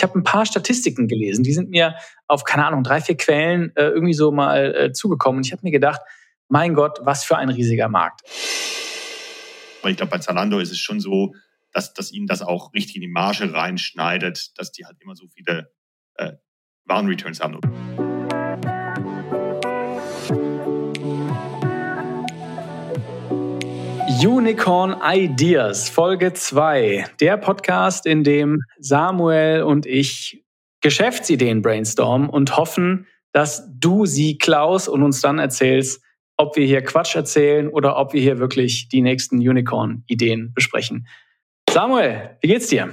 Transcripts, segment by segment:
ich habe ein paar Statistiken gelesen, die sind mir auf, keine Ahnung, drei, vier Quellen äh, irgendwie so mal äh, zugekommen. Und ich habe mir gedacht, mein Gott, was für ein riesiger Markt. Aber ich glaube, bei Zalando ist es schon so, dass, dass ihnen das auch richtig in die Marge reinschneidet, dass die halt immer so viele äh, Warenreturns haben. Unicorn Ideas, Folge 2. Der Podcast, in dem Samuel und ich Geschäftsideen brainstormen und hoffen, dass du sie klaust und uns dann erzählst, ob wir hier Quatsch erzählen oder ob wir hier wirklich die nächsten Unicorn-Ideen besprechen. Samuel, wie geht's dir?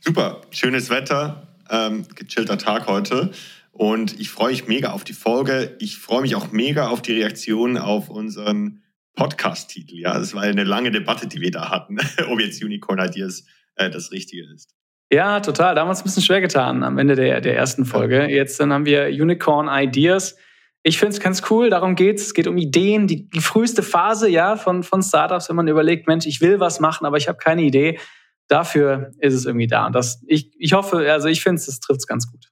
Super, schönes Wetter, ähm, gechillter Tag heute. Und ich freue mich mega auf die Folge. Ich freue mich auch mega auf die Reaktion auf unseren Podcast-Titel. Ja, das war eine lange Debatte, die wir da hatten, ob jetzt Unicorn Ideas äh, das Richtige ist. Ja, total. Damals ein bisschen schwer getan am Ende der, der ersten Folge. Jetzt dann haben wir Unicorn Ideas. Ich finde es ganz cool, darum geht es. Es geht um Ideen, die, die früheste Phase ja, von, von Startups, wenn man überlegt, Mensch, ich will was machen, aber ich habe keine Idee. Dafür ist es irgendwie da. Und das, ich, ich hoffe, also ich finde es, das trifft es ganz gut.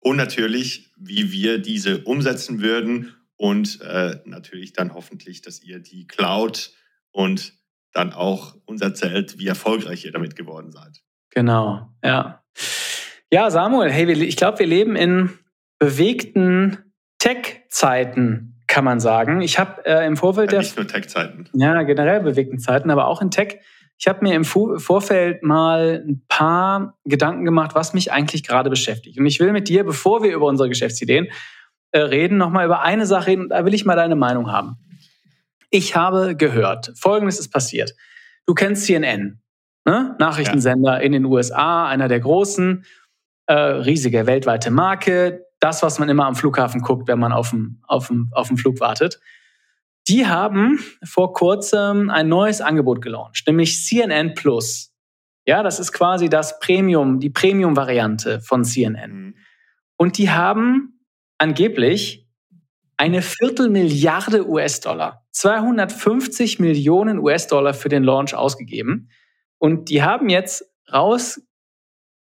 Und natürlich, wie wir diese umsetzen würden und äh, natürlich dann hoffentlich, dass ihr die Cloud und dann auch uns erzählt, wie erfolgreich ihr damit geworden seid. Genau, ja. Ja, Samuel, hey, ich glaube, wir leben in bewegten Tech-Zeiten, kann man sagen. Ich habe äh, im Vorfeld ja, nicht nur Tech-Zeiten. Ja, generell bewegten Zeiten, aber auch in Tech. Ich habe mir im Vorfeld mal ein paar Gedanken gemacht, was mich eigentlich gerade beschäftigt. Und ich will mit dir, bevor wir über unsere Geschäftsideen äh, reden, nochmal über eine Sache reden. Da will ich mal deine Meinung haben. Ich habe gehört, Folgendes ist passiert. Du kennst CNN, ne? Nachrichtensender ja. in den USA, einer der großen, äh, riesige weltweite Marke, das, was man immer am Flughafen guckt, wenn man auf dem, auf dem, auf dem Flug wartet. Die haben vor kurzem ein neues Angebot gelauncht, nämlich CNN Plus. Ja, das ist quasi das Premium, die Premium-Variante von CNN. Mhm. Und die haben angeblich eine Viertelmilliarde US-Dollar, 250 Millionen US-Dollar für den Launch ausgegeben. Und die haben jetzt raus,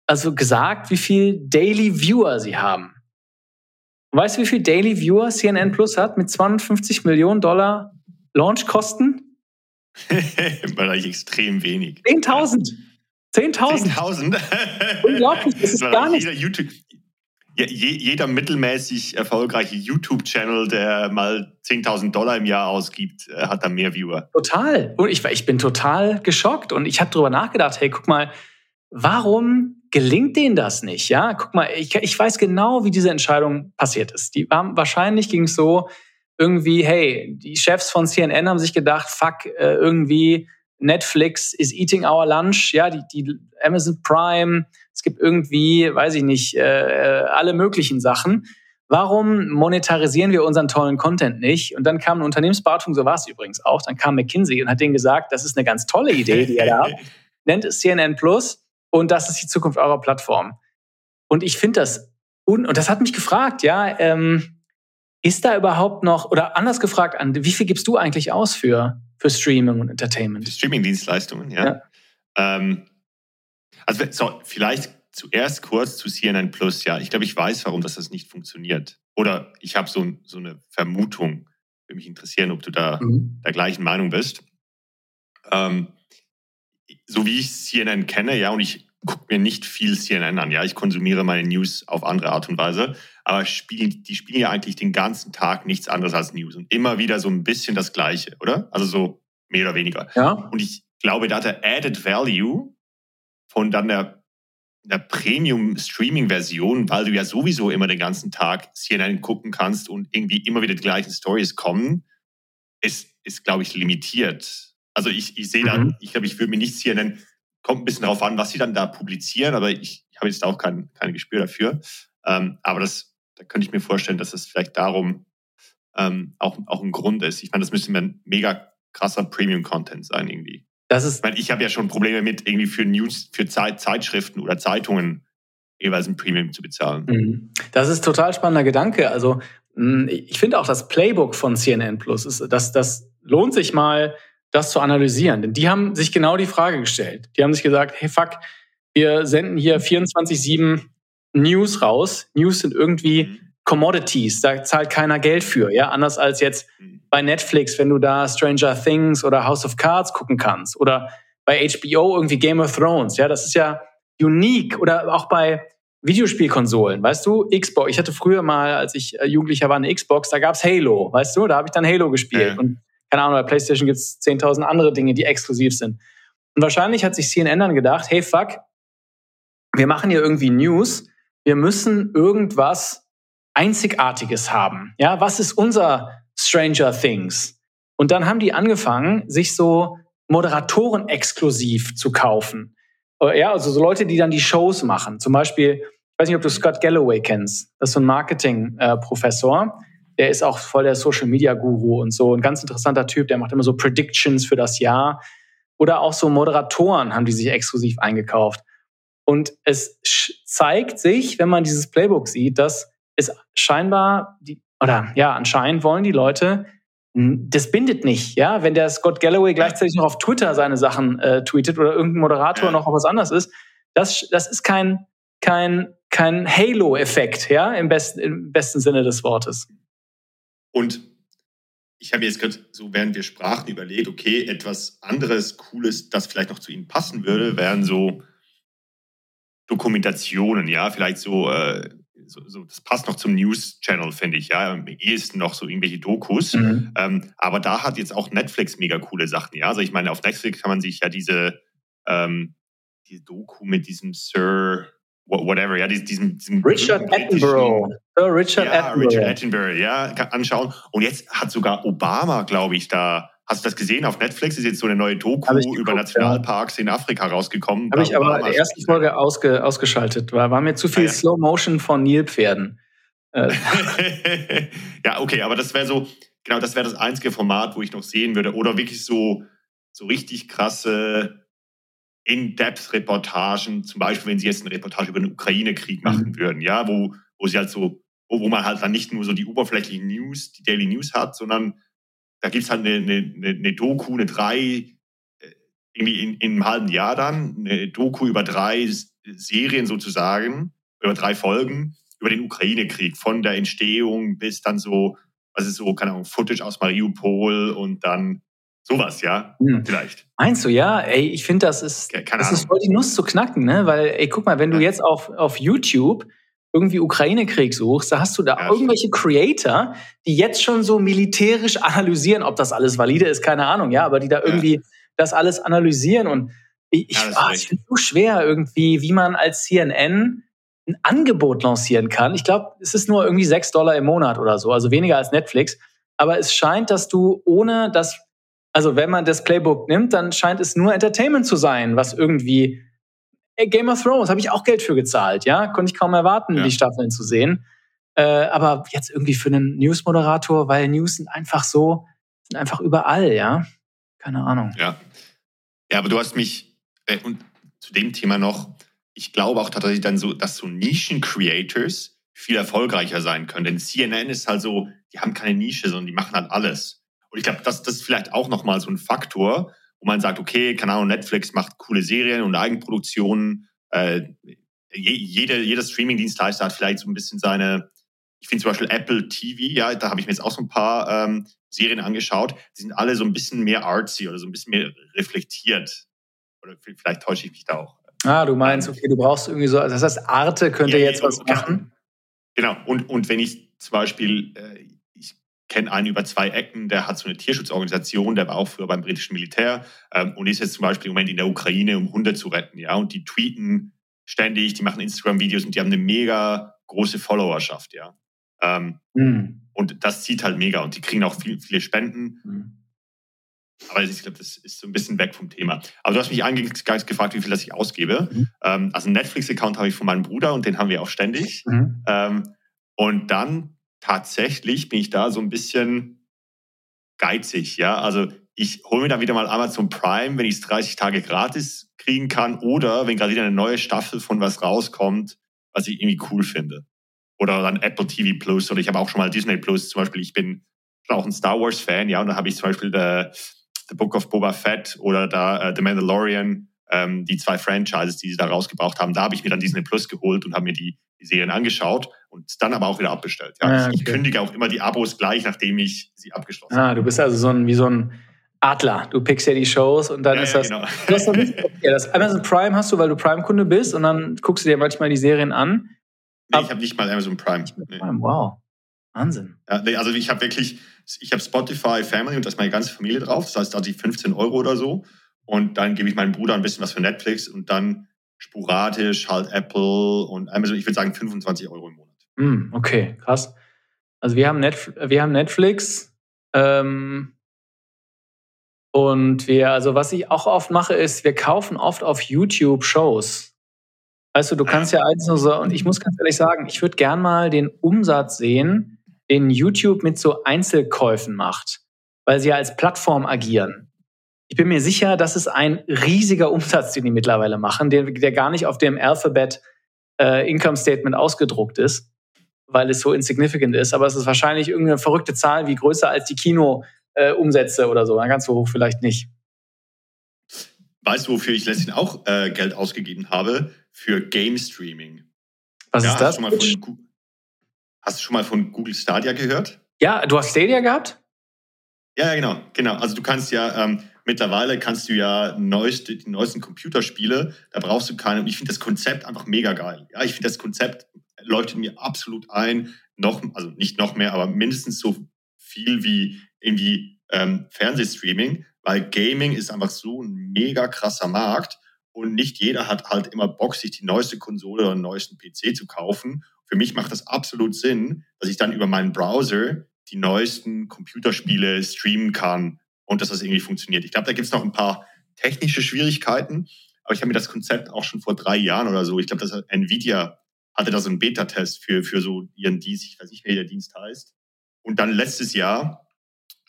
also gesagt, wie viel Daily Viewer sie haben. Weißt du, wie viel Daily Viewer CNN Plus hat mit 250 Millionen Dollar Launchkosten? Im Bereich extrem wenig. 10.000. 10.000. 10.000? Unglaublich, das ist gar nicht. Jeder, YouTube, jeder mittelmäßig erfolgreiche YouTube-Channel, der mal 10.000 Dollar im Jahr ausgibt, äh, hat da mehr Viewer. Total. Und ich, ich bin total geschockt und ich habe darüber nachgedacht, hey, guck mal, warum gelingt denen das nicht? Ja, guck mal, ich, ich weiß genau, wie diese Entscheidung passiert ist. Die waren, wahrscheinlich ging es so irgendwie, hey, die Chefs von CNN haben sich gedacht, fuck, äh, irgendwie Netflix is eating our lunch, ja, die, die Amazon Prime, es gibt irgendwie, weiß ich nicht, äh, äh, alle möglichen Sachen. Warum monetarisieren wir unseren tollen Content nicht? Und dann kam eine Unternehmensberatung, so war es übrigens auch, dann kam McKinsey und hat denen gesagt, das ist eine ganz tolle Idee, die ihr da habt. Nennt es CNN Plus und das ist die Zukunft eurer Plattform. Und ich finde das, un und das hat mich gefragt, ja, ähm, ist da überhaupt noch, oder anders gefragt, an, wie viel gibst du eigentlich aus für, für Streaming und Entertainment? Streaming-Dienstleistungen, ja. ja. Ähm, also so, vielleicht zuerst kurz zu CNN Plus. Ja, ich glaube, ich weiß, warum das, das nicht funktioniert. Oder ich habe so, so eine Vermutung. Würde mich interessieren, ob du da mhm. der gleichen Meinung bist. Ähm, so wie ich CNN kenne, ja, und ich gucke mir nicht viel CNN an, ja, ich konsumiere meine News auf andere Art und Weise, aber spielen, die spielen ja eigentlich den ganzen Tag nichts anderes als News und immer wieder so ein bisschen das Gleiche, oder? Also so mehr oder weniger. Ja. Und ich glaube, da hat der Added Value von dann der, der Premium-Streaming-Version, weil du ja sowieso immer den ganzen Tag CNN gucken kannst und irgendwie immer wieder die gleichen Stories kommen, ist, ist glaube ich, limitiert. Also ich, ich sehe mhm. da, ich glaube, ich würde mir nichts hier nennen. Kommt ein bisschen darauf an, was sie dann da publizieren, aber ich, ich habe jetzt auch kein, kein Gespür dafür. Ähm, aber das, da könnte ich mir vorstellen, dass es vielleicht darum ähm, auch, auch ein Grund ist. Ich meine, das müsste mir mega krasser Premium-Content sein irgendwie. Das ist ich meine, ich habe ja schon Probleme mit irgendwie für News, für Zeit, Zeitschriften oder Zeitungen jeweils ein Premium zu bezahlen. Mhm. Das ist total spannender Gedanke. Also ich finde auch das Playbook von CNN Plus ist, das, das lohnt sich mal das zu analysieren. Denn die haben sich genau die Frage gestellt. Die haben sich gesagt, hey fuck, wir senden hier 24-7 News raus. News sind irgendwie mhm. Commodities, da zahlt keiner Geld für, ja, anders als jetzt mhm. bei Netflix, wenn du da Stranger Things oder House of Cards gucken kannst oder bei HBO irgendwie Game of Thrones, ja, das ist ja unique oder auch bei Videospielkonsolen, weißt du, Xbox. Ich hatte früher mal, als ich äh, Jugendlicher war, eine Xbox, da gab's Halo, weißt du, da habe ich dann Halo gespielt. Ja. Und keine Ahnung, bei PlayStation gibt's 10.000 andere Dinge, die exklusiv sind. Und wahrscheinlich hat sich CNN dann gedacht, hey fuck, wir machen hier irgendwie News, wir müssen irgendwas Einzigartiges haben. Ja, was ist unser Stranger Things? Und dann haben die angefangen, sich so Moderatoren exklusiv zu kaufen. Äh, ja, also so Leute, die dann die Shows machen. Zum Beispiel, ich weiß nicht, ob du Scott Galloway kennst. Das ist so ein Marketing-Professor. Der ist auch voll der Social-Media-Guru und so. Ein ganz interessanter Typ, der macht immer so Predictions für das Jahr. Oder auch so Moderatoren haben die sich exklusiv eingekauft. Und es zeigt sich, wenn man dieses Playbook sieht, dass es scheinbar, die, oder ja, anscheinend wollen die Leute, das bindet nicht, ja. Wenn der Scott Galloway gleichzeitig noch auf Twitter seine Sachen äh, tweetet oder irgendein Moderator noch was anderes ist, das, das ist kein, kein, kein Halo-Effekt, ja, im besten, im besten Sinne des Wortes. Und ich habe jetzt gerade so, während wir sprachen, überlegt, okay, etwas anderes, Cooles, das vielleicht noch zu Ihnen passen würde, wären so Dokumentationen, ja, vielleicht so, äh, so, so, das passt noch zum News-Channel, finde ich, ja, am ehesten noch so irgendwelche Dokus. Mhm. Ähm, aber da hat jetzt auch Netflix mega coole Sachen, ja. Also ich meine, auf Netflix kann man sich ja diese, ähm, die Doku mit diesem Sir, whatever, ja, diesem, diesem Richard Attenborough. Sir Richard ja, Attenborough. Richard Attenborough, ja, anschauen. Und jetzt hat sogar Obama, glaube ich, da Hast du das gesehen? Auf Netflix ist jetzt so eine neue Doku geguckt, über Nationalparks ja. in Afrika rausgekommen. Habe ich aber in der ersten Folge ausge, ausgeschaltet, weil war mir zu viel ah, ja. Slow Motion von Nilpferden. Äh. ja, okay, aber das wäre so, genau, das wäre das einzige Format, wo ich noch sehen würde. Oder wirklich so, so richtig krasse In-Depth-Reportagen, zum Beispiel, wenn sie jetzt eine Reportage über den Ukraine-Krieg mhm. machen mhm. würden, ja, wo, wo sie halt so, wo, wo man halt dann nicht nur so die oberflächlichen News, die Daily News hat, sondern da gibt es halt eine, eine, eine Doku, eine drei, äh, irgendwie in, in einem halben Jahr dann, eine Doku über drei Serien sozusagen, über drei Folgen, über den Ukraine-Krieg, von der Entstehung bis dann so, was ist so, keine Ahnung, Footage aus Mariupol und dann sowas, ja, hm. vielleicht. Meinst du, ja? Ey, ich finde, das ist, ja, das ist voll die Nuss zu knacken, ne? Weil, ey, guck mal, wenn du jetzt auf, auf YouTube irgendwie Ukraine-Krieg suchst, da hast du da ja, irgendwelche Creator, die jetzt schon so militärisch analysieren, ob das alles valide ist, keine Ahnung, ja, aber die da irgendwie ja. das alles analysieren und ich, ich, ja, ich finde es so schwer irgendwie, wie man als CNN ein Angebot lancieren kann. Ich glaube, es ist nur irgendwie sechs Dollar im Monat oder so, also weniger als Netflix. Aber es scheint, dass du ohne das, also wenn man das Playbook nimmt, dann scheint es nur Entertainment zu sein, was irgendwie Game of Thrones habe ich auch Geld für gezahlt, ja, konnte ich kaum erwarten, ja. die Staffeln zu sehen. Äh, aber jetzt irgendwie für einen News-Moderator, weil News sind einfach so, sind einfach überall, ja. Keine Ahnung. Ja. Ja, aber du hast mich, äh, und zu dem Thema noch, ich glaube auch tatsächlich dann so, dass so Nischen-Creators viel erfolgreicher sein können. Denn CNN ist halt so, die haben keine Nische, sondern die machen halt alles. Und ich glaube, das, das ist vielleicht auch nochmal so ein Faktor, wo man sagt, okay, keine Ahnung, Netflix macht coole Serien und Eigenproduktionen. Äh, jede, jeder Streaming-Dienstleister hat vielleicht so ein bisschen seine, ich finde zum Beispiel Apple TV, ja, da habe ich mir jetzt auch so ein paar ähm, Serien angeschaut. Die sind alle so ein bisschen mehr artsy oder so ein bisschen mehr reflektiert. Oder vielleicht täusche ich mich da auch. Ah, du meinst, ähm, okay, du brauchst irgendwie so, also das heißt, Arte könnte ja, jetzt was machen. Genau, und, und wenn ich zum Beispiel, äh, kenne einen über zwei Ecken, der hat so eine Tierschutzorganisation, der war auch früher beim britischen Militär ähm, und ist jetzt zum Beispiel im Moment in der Ukraine, um Hunde zu retten. Ja, und die tweeten ständig, die machen Instagram-Videos und die haben eine mega große Followerschaft. Ja, ähm, mhm. und das zieht halt mega und die kriegen auch viel, viele Spenden. Mhm. Aber ich glaube, das ist so ein bisschen weg vom Thema. Aber du hast mich eingangs gefragt, wie viel das ich ausgebe. Mhm. Ähm, also einen Netflix-Account habe ich von meinem Bruder und den haben wir auch ständig. Mhm. Ähm, und dann tatsächlich bin ich da so ein bisschen geizig, ja. Also ich hole mir dann wieder mal Amazon Prime, wenn ich es 30 Tage gratis kriegen kann oder wenn gerade wieder eine neue Staffel von was rauskommt, was ich irgendwie cool finde. Oder dann Apple TV Plus oder ich habe auch schon mal Disney Plus zum Beispiel. Ich bin auch ein Star Wars Fan, ja, und da habe ich zum Beispiel The, The Book of Boba Fett oder da uh, The Mandalorian ähm, die zwei Franchises, die sie da rausgebracht haben. Da habe ich mir dann Disney Plus geholt und habe mir die, die Serien angeschaut und dann aber auch wieder abbestellt. Ja. Ah, okay. Ich kündige auch immer die Abos gleich, nachdem ich sie abgeschlossen habe. Ah, du bist also so ein, wie so ein Adler. Du pickst ja die Shows und dann ja, ist das. Ja, genau. du hast nicht, okay, das Amazon Prime hast du, weil du Prime-Kunde bist und dann guckst du dir manchmal die Serien an. Nee, ich habe nicht mal Amazon Prime. Nee. Prime. Wow. Wahnsinn. Ja, nee, also ich habe wirklich, ich habe Spotify Family und da ist meine ganze Familie drauf. Das heißt, da die 15 Euro oder so. Und dann gebe ich meinem Bruder ein bisschen was für Netflix und dann sporadisch halt Apple und Amazon, ich würde sagen 25 Euro im Monat. Mm, okay, krass. Also wir haben, Netf wir haben Netflix ähm, und wir, also was ich auch oft mache, ist, wir kaufen oft auf YouTube Shows. Weißt du, du kannst ja eins nur so, und ich muss ganz ehrlich sagen, ich würde gern mal den Umsatz sehen, den YouTube mit so Einzelkäufen macht, weil sie ja als Plattform agieren. Ich bin mir sicher, das ist ein riesiger Umsatz, den die mittlerweile machen, der, der gar nicht auf dem Alphabet äh, Income Statement ausgedruckt ist, weil es so insignificant ist. Aber es ist wahrscheinlich irgendeine verrückte Zahl, wie größer als die Kino-Umsätze äh, oder so. Ganz so hoch vielleicht nicht. Weißt du, wofür ich letztens auch äh, Geld ausgegeben habe? Für Game Streaming. Was ja, ist das? Hast du, von, hast du schon mal von Google Stadia gehört? Ja, du hast Stadia gehabt? Ja, genau, genau. Also du kannst ja, ähm, mittlerweile kannst du ja neueste, die neuesten Computerspiele, da brauchst du keine, und ich finde das Konzept einfach mega geil. Ja, ich finde das Konzept leuchtet mir absolut ein, noch, also nicht noch mehr, aber mindestens so viel wie irgendwie ähm, Fernsehstreaming, weil Gaming ist einfach so ein mega krasser Markt und nicht jeder hat halt immer Bock, sich die neueste Konsole oder den neuesten PC zu kaufen. Für mich macht das absolut Sinn, dass ich dann über meinen Browser die neuesten Computerspiele streamen kann und dass das irgendwie funktioniert. Ich glaube, da gibt es noch ein paar technische Schwierigkeiten, aber ich habe mir das Konzept auch schon vor drei Jahren oder so, ich glaube, dass Nvidia hatte da so einen Beta-Test für, für so ihren Dienst, ich weiß nicht, wie der Dienst heißt. Und dann letztes Jahr,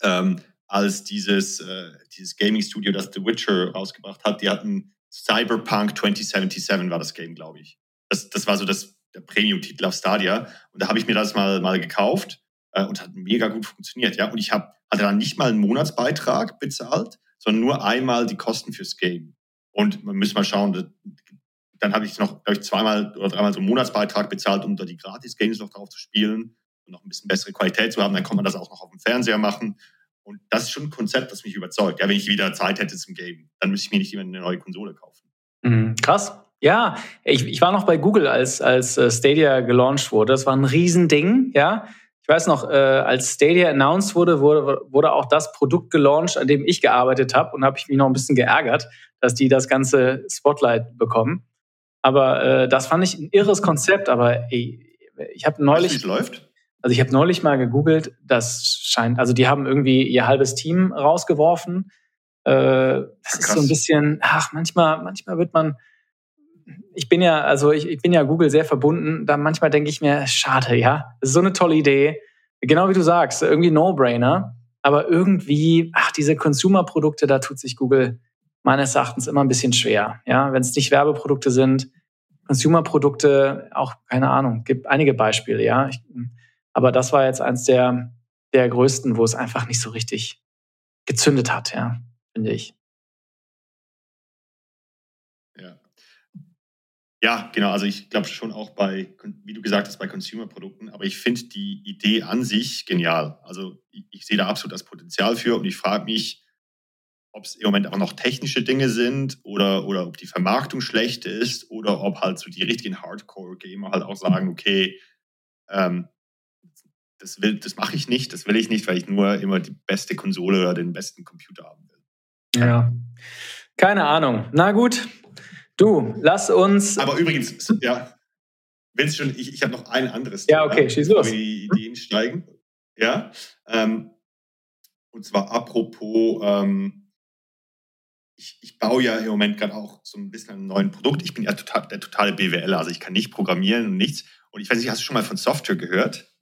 ähm, als dieses, äh, dieses Gaming-Studio, das The Witcher rausgebracht hat, die hatten Cyberpunk 2077 war das Game, glaube ich. Das, das war so das, der Premium-Titel auf Stadia. Und da habe ich mir das mal, mal gekauft äh, und hat mega gut funktioniert. Ja? Und ich hab, hatte dann nicht mal einen Monatsbeitrag bezahlt, sondern nur einmal die Kosten fürs Game. Und man muss mal schauen, dann habe ich noch, glaube ich, zweimal oder dreimal so einen Monatsbeitrag bezahlt, um da die Gratis-Games noch drauf zu spielen und noch ein bisschen bessere Qualität zu haben. Dann kann man das auch noch auf dem Fernseher machen. Und das ist schon ein Konzept, das mich überzeugt. Ja, wenn ich wieder Zeit hätte zum Game, dann müsste ich mir nicht immer eine neue Konsole kaufen. Mhm, krass. Ja, ich, ich war noch bei Google, als, als äh, Stadia gelauncht wurde. Das war ein Riesending, ja. Ich weiß noch, äh, als Stadia announced wurde, wurde, wurde auch das Produkt gelauncht, an dem ich gearbeitet habe. Und habe ich mich noch ein bisschen geärgert, dass die das ganze Spotlight bekommen. Aber äh, das fand ich ein irres Konzept. Aber ey, ich habe neulich. Weißt, läuft? Also ich habe neulich mal gegoogelt, das scheint, also die haben irgendwie ihr halbes Team rausgeworfen. Äh, das Krass. ist so ein bisschen, ach, manchmal, manchmal wird man, ich bin ja, also ich, ich bin ja Google sehr verbunden, da manchmal denke ich mir, schade, ja. Das ist so eine tolle Idee. Genau wie du sagst, irgendwie No-Brainer. Aber irgendwie, ach, diese Consumer-Produkte, da tut sich Google meines Erachtens immer ein bisschen schwer. Ja, wenn es nicht Werbeprodukte sind, Consumer-Produkte, auch keine Ahnung, gibt einige Beispiele, ja. Ich, aber das war jetzt eins der, der größten, wo es einfach nicht so richtig gezündet hat, ja, finde ich. Ja. Ja, genau. Also ich glaube schon auch bei, wie du gesagt hast, bei Consumer-Produkten. Aber ich finde die Idee an sich genial. Also ich, ich sehe da absolut das Potenzial für und ich frage mich, ob es im Moment auch noch technische Dinge sind oder, oder ob die Vermarktung schlecht ist oder ob halt so die richtigen Hardcore-Gamer halt auch sagen, okay, ähm, das, das mache ich nicht, das will ich nicht, weil ich nur immer die beste Konsole oder den besten Computer haben will. Ja, keine Ahnung. Na gut, du, lass uns. Aber übrigens, ja, wenn es schon, ich, ich habe noch ein anderes Thema. Ja, okay, schieß los. die Ideen steigen. Ja, ähm, und zwar apropos, ähm, ich, ich, baue ja im Moment gerade auch so ein bisschen ein neues Produkt. Ich bin ja total, der totale BWL, also ich kann nicht programmieren und nichts. Und ich weiß nicht, hast du schon mal von Software gehört?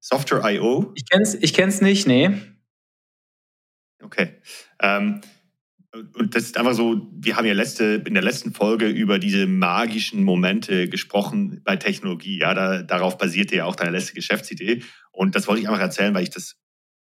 Software.io? Ich kenn's, ich kenn's nicht, nee. Okay. Ähm, das ist einfach so, wir haben ja letzte, in der letzten Folge über diese magischen Momente gesprochen bei Technologie. Ja, da, darauf basierte ja auch deine letzte Geschäftsidee. Und das wollte ich einfach erzählen, weil ich das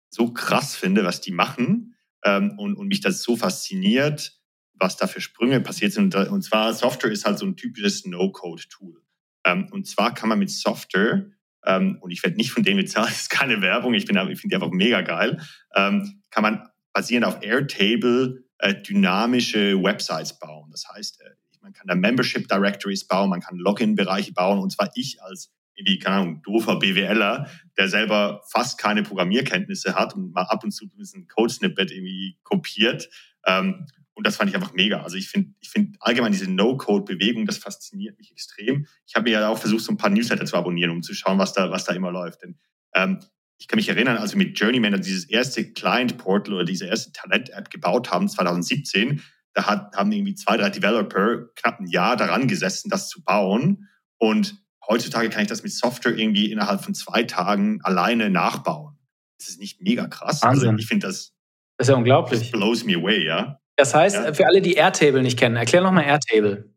so krass finde, was die machen ähm, und, und mich das so fasziniert, was da für Sprünge passiert sind. Und zwar Software ist halt so ein typisches No-Code-Tool. Ähm, und zwar kann man mit Software, ähm, und ich werde nicht von denen bezahlt, das ist keine Werbung, ich, ich finde die einfach mega geil, ähm, kann man basierend auf Airtable dynamische Websites bauen. Das heißt, äh, man kann da Membership Directories bauen, man kann Login-Bereiche bauen. Und zwar ich als irgendwie, keine Ahnung, doofer BWLer, der selber fast keine Programmierkenntnisse hat und mal ab und zu ein Code-Snippet irgendwie kopiert. Ähm, und das fand ich einfach mega. Also ich finde ich finde allgemein diese No-Code-Bewegung, das fasziniert mich extrem. Ich habe mir ja auch versucht, so ein paar Newsletter zu abonnieren, um zu schauen, was da, was da immer läuft. Denn ähm, ich kann mich erinnern, als wir mit Journeyman dieses erste Client-Portal oder diese erste Talent-App gebaut haben, 2017, da hat, haben irgendwie zwei, drei Developer knapp ein Jahr daran gesessen, das zu bauen. Und heutzutage kann ich das mit Software irgendwie innerhalb von zwei Tagen alleine nachbauen. Das ist nicht mega krass. Also Wahnsinn. Also ich finde das. Das ist ja unglaublich. Das blows me away, ja. Das heißt, ja. für alle, die Airtable nicht kennen, erklär nochmal Airtable.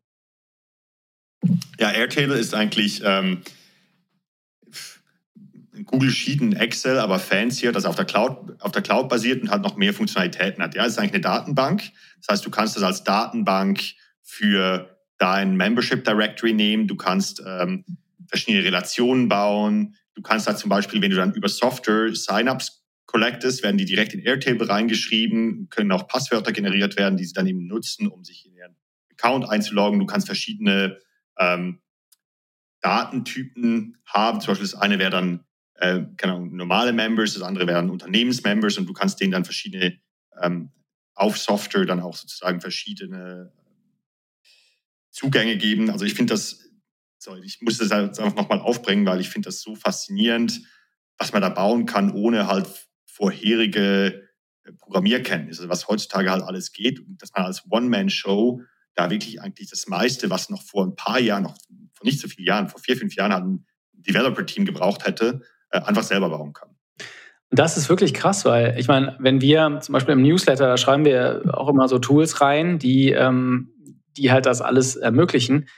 Ja, Airtable ist eigentlich ähm, Google Sheet und Excel, aber fancier, das auf der Cloud, auf der Cloud basiert und halt noch mehr Funktionalitäten hat. Ja, es ist eigentlich eine Datenbank. Das heißt, du kannst das als Datenbank für dein Membership Directory nehmen. Du kannst ähm, verschiedene Relationen bauen. Du kannst da zum Beispiel, wenn du dann über Software Signups collectest, werden die direkt in Airtable reingeschrieben, können auch Passwörter generiert werden, die sie dann eben nutzen, um sich in ihren Account einzuloggen. Du kannst verschiedene ähm, Datentypen haben. Zum Beispiel das eine wäre dann äh, keine Ahnung, normale Members, das andere wären Unternehmensmembers und du kannst denen dann verschiedene ähm, auf Software dann auch sozusagen verschiedene Zugänge geben. Also ich finde das, so, ich muss das einfach nochmal aufbringen, weil ich finde das so faszinierend, was man da bauen kann, ohne halt vorherige äh, Programmierkenntnisse, was heutzutage halt alles geht und dass man als One-Man-Show da wirklich eigentlich das meiste, was noch vor ein paar Jahren, noch vor nicht so vielen Jahren, vor vier, fünf Jahren halt ein Developer-Team gebraucht hätte, einfach selber bauen kann. Das ist wirklich krass, weil ich meine, wenn wir zum Beispiel im Newsletter, da schreiben wir auch immer so Tools rein, die ähm, die halt das alles ermöglichen.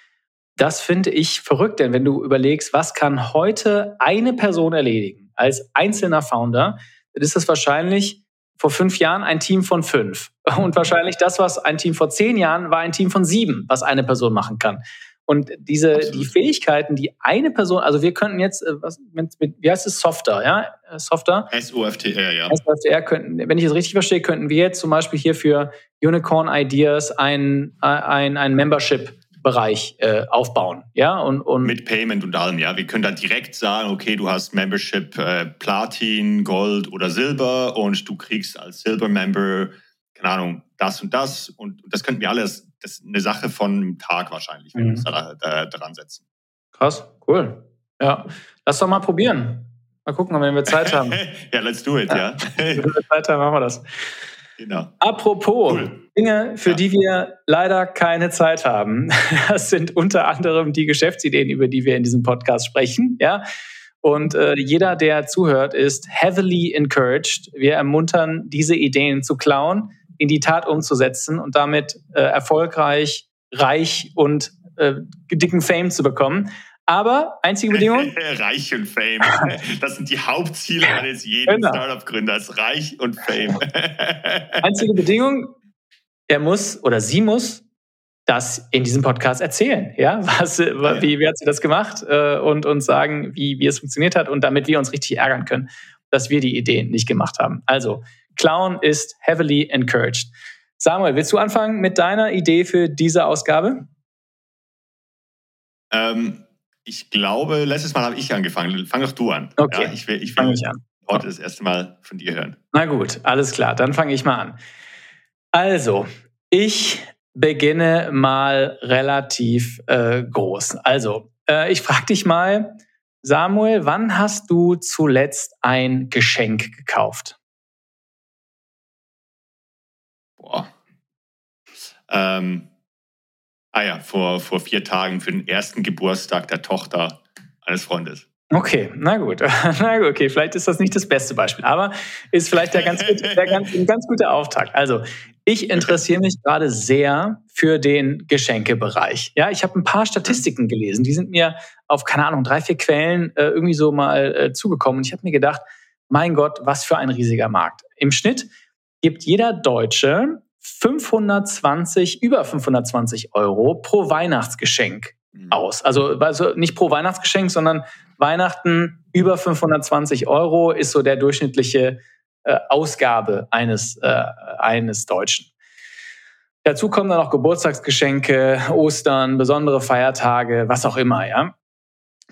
Das finde ich verrückt, denn wenn du überlegst, was kann heute eine Person erledigen als einzelner Founder, dann ist das wahrscheinlich vor fünf Jahren ein Team von fünf. Und wahrscheinlich das, was ein Team vor zehn Jahren war, ein Team von sieben, was eine Person machen kann. Und diese, Absolut. die Fähigkeiten, die eine Person, also wir könnten jetzt, äh, was, mit, mit, wie heißt es, Softer, ja? Äh, Softer? S-O-F-T-R, ja. S-O-F-T-R könnten, wenn ich es richtig verstehe, könnten wir jetzt zum Beispiel hier für Unicorn Ideas ein, äh, ein, ein Membership Bereich äh, aufbauen, ja und, und mit Payment und allem, ja. Wir können dann direkt sagen, okay, du hast Membership äh, Platin, Gold oder Silber und du kriegst als Silber Member keine Ahnung das und das und, und das könnten wir alles das ist eine Sache von einem Tag wahrscheinlich, wenn mhm. wir uns da, da, dran setzen. Krass, cool. Ja, lass doch mal probieren. Mal gucken, wenn wir Zeit haben. ja, let's do it, ja. wenn wir Zeit haben, machen wir das. Genau. Apropos cool. Dinge, für ja. die wir leider keine Zeit haben. Das sind unter anderem die Geschäftsideen, über die wir in diesem Podcast sprechen. Ja. Und äh, jeder, der zuhört, ist heavily encouraged. Wir ermuntern, diese Ideen zu klauen in die Tat umzusetzen und damit äh, erfolgreich, reich und äh, dicken Fame zu bekommen. Aber einzige Bedingung? reich und Fame. Das sind die Hauptziele eines jeden genau. Startup-Gründers. Reich und Fame. einzige Bedingung, er muss oder sie muss das in diesem Podcast erzählen. Ja, was. Wie, wie hat sie das gemacht äh, und uns sagen, wie, wie es funktioniert hat und damit wir uns richtig ärgern können, dass wir die Ideen nicht gemacht haben. Also, Clown ist heavily encouraged. Samuel, willst du anfangen mit deiner Idee für diese Ausgabe? Ähm, ich glaube, letztes Mal habe ich angefangen. Fang doch du an. Okay, ja, ich will, ich will ich an. heute das erste Mal von dir hören. Na gut, alles klar. Dann fange ich mal an. Also, ich beginne mal relativ äh, groß. Also, äh, ich frage dich mal, Samuel, wann hast du zuletzt ein Geschenk gekauft? Boah. Ähm, ah ja, vor, vor vier Tagen für den ersten Geburtstag der Tochter eines Freundes. Okay, na gut. na gut, okay, vielleicht ist das nicht das beste Beispiel, aber ist vielleicht der ganz, der ganz, ein ganz guter Auftakt. Also, ich interessiere mich gerade sehr für den Geschenkebereich. Ja, ich habe ein paar Statistiken gelesen, die sind mir auf, keine Ahnung, drei, vier Quellen äh, irgendwie so mal äh, zugekommen. Und ich habe mir gedacht, mein Gott, was für ein riesiger Markt. Im Schnitt gibt jeder Deutsche 520, über 520 Euro pro Weihnachtsgeschenk mhm. aus. Also, also nicht pro Weihnachtsgeschenk, sondern Weihnachten über 520 Euro ist so der durchschnittliche äh, Ausgabe eines, äh, eines Deutschen. Dazu kommen dann noch Geburtstagsgeschenke, Ostern, besondere Feiertage, was auch immer, ja.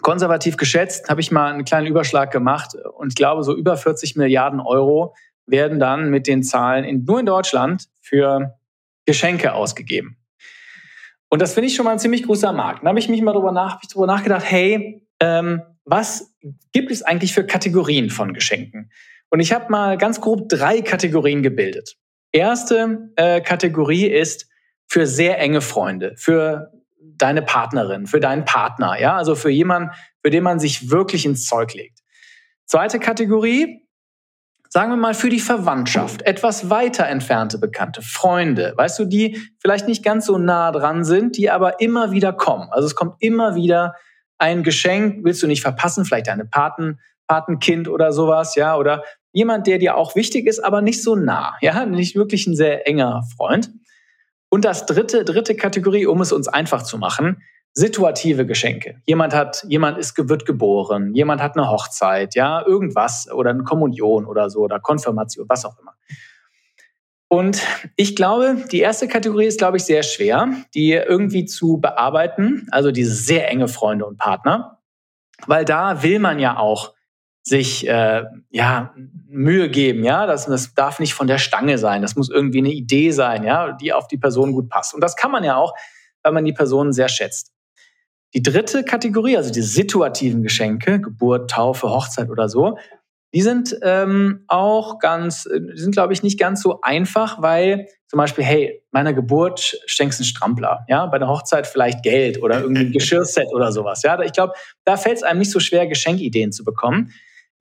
Konservativ geschätzt habe ich mal einen kleinen Überschlag gemacht und ich glaube, so über 40 Milliarden Euro werden dann mit den Zahlen in, nur in Deutschland für Geschenke ausgegeben. Und das finde ich schon mal ein ziemlich großer Markt. Dann habe ich mich mal darüber, nach, darüber nachgedacht, hey, ähm, was gibt es eigentlich für Kategorien von Geschenken? Und ich habe mal ganz grob drei Kategorien gebildet. Erste äh, Kategorie ist für sehr enge Freunde, für deine Partnerin, für deinen Partner, ja, also für jemanden, für den man sich wirklich ins Zeug legt. Zweite Kategorie sagen wir mal für die Verwandtschaft, etwas weiter entfernte Bekannte, Freunde, weißt du, die vielleicht nicht ganz so nah dran sind, die aber immer wieder kommen. Also es kommt immer wieder ein Geschenk, willst du nicht verpassen, vielleicht deine Paten, Patenkind oder sowas, ja, oder jemand, der dir auch wichtig ist, aber nicht so nah, ja, nicht wirklich ein sehr enger Freund. Und das dritte, dritte Kategorie, um es uns einfach zu machen, situative Geschenke. Jemand hat, jemand ist, wird geboren, jemand hat eine Hochzeit, ja, irgendwas oder eine Kommunion oder so oder Konfirmation, was auch immer. Und ich glaube, die erste Kategorie ist, glaube ich, sehr schwer, die irgendwie zu bearbeiten, also diese sehr enge Freunde und Partner, weil da will man ja auch sich äh, ja Mühe geben, ja, das, das darf nicht von der Stange sein, das muss irgendwie eine Idee sein, ja, die auf die Person gut passt. Und das kann man ja auch, weil man die Person sehr schätzt. Die dritte Kategorie, also die situativen Geschenke, Geburt, Taufe, Hochzeit oder so, die sind ähm, auch ganz, die sind, glaube ich, nicht ganz so einfach, weil zum Beispiel, hey, meiner Geburt schenkst einen Strampler, ja, bei der Hochzeit vielleicht Geld oder irgendwie ein Geschirrset oder sowas, ja. Ich glaube, da fällt es einem nicht so schwer, Geschenkideen zu bekommen.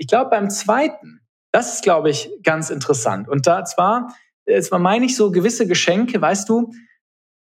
Ich glaube, beim zweiten, das ist, glaube ich, ganz interessant. Und da zwar, zwar meine ich so gewisse Geschenke, weißt du,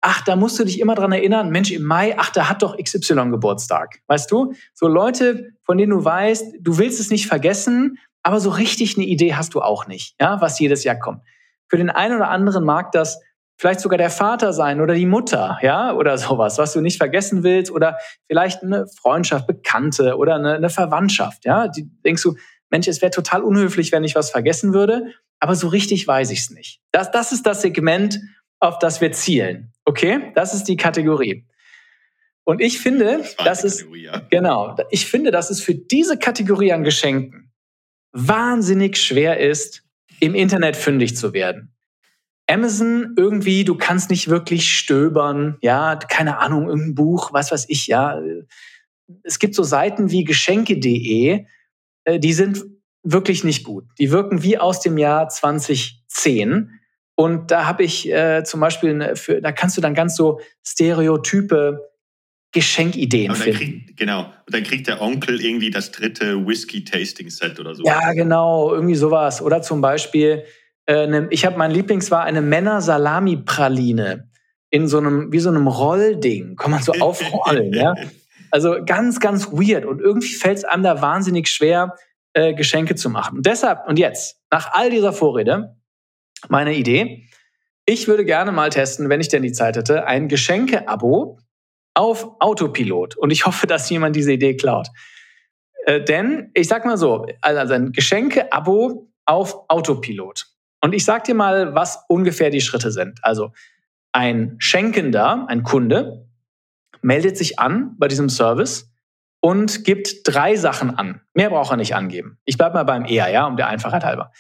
ach, da musst du dich immer dran erinnern, Mensch, im Mai, ach, da hat doch XY Geburtstag. Weißt du? So Leute, von denen du weißt, du willst es nicht vergessen, aber so richtig eine Idee hast du auch nicht, ja, was jedes Jahr kommt. Für den einen oder anderen mag das vielleicht sogar der Vater sein oder die Mutter, ja, oder sowas, was du nicht vergessen willst oder vielleicht eine Freundschaft, Bekannte oder eine, eine Verwandtschaft, ja. Die denkst du, Mensch, es wäre total unhöflich, wenn ich was vergessen würde, aber so richtig weiß ich es nicht. Das, das ist das Segment, auf das wir zielen. Okay, das ist die Kategorie. Und ich finde, das ist ja. genau. Ich finde, dass es für diese Kategorie an Geschenken wahnsinnig schwer ist, im Internet fündig zu werden. Amazon irgendwie, du kannst nicht wirklich stöbern, ja, keine Ahnung, irgendein Buch, was weiß ich, ja. Es gibt so Seiten wie geschenke.de, äh, die sind wirklich nicht gut. Die wirken wie aus dem Jahr 2010 und da habe ich äh, zum Beispiel, eine, für, da kannst du dann ganz so stereotype Geschenkideen finden. Krieg, genau. Und dann kriegt der Onkel irgendwie das dritte Whisky-Tasting-Set oder so. Ja, genau, irgendwie sowas. Oder zum Beispiel, äh, ne, ich habe mein Lieblings war eine Männer-Salami-Praline in so einem, wie so einem Rollding. Kann man so aufrollen, ja. Also ganz, ganz weird. Und irgendwie fällt es einem da wahnsinnig schwer, äh, Geschenke zu machen. Und deshalb, und jetzt, nach all dieser Vorrede, meine Idee. Ich würde gerne mal testen, wenn ich denn die Zeit hätte, ein Geschenke-Abo auf Autopilot. Und ich hoffe, dass jemand diese Idee klaut. Äh, denn ich sag mal so, also ein Geschenke-Abo auf Autopilot. Und ich sag dir mal, was ungefähr die Schritte sind. Also ein Schenkender, ein Kunde, meldet sich an bei diesem Service und gibt drei Sachen an. Mehr braucht er nicht angeben. Ich bleibe mal beim eher, ja, um der Einfachheit halber.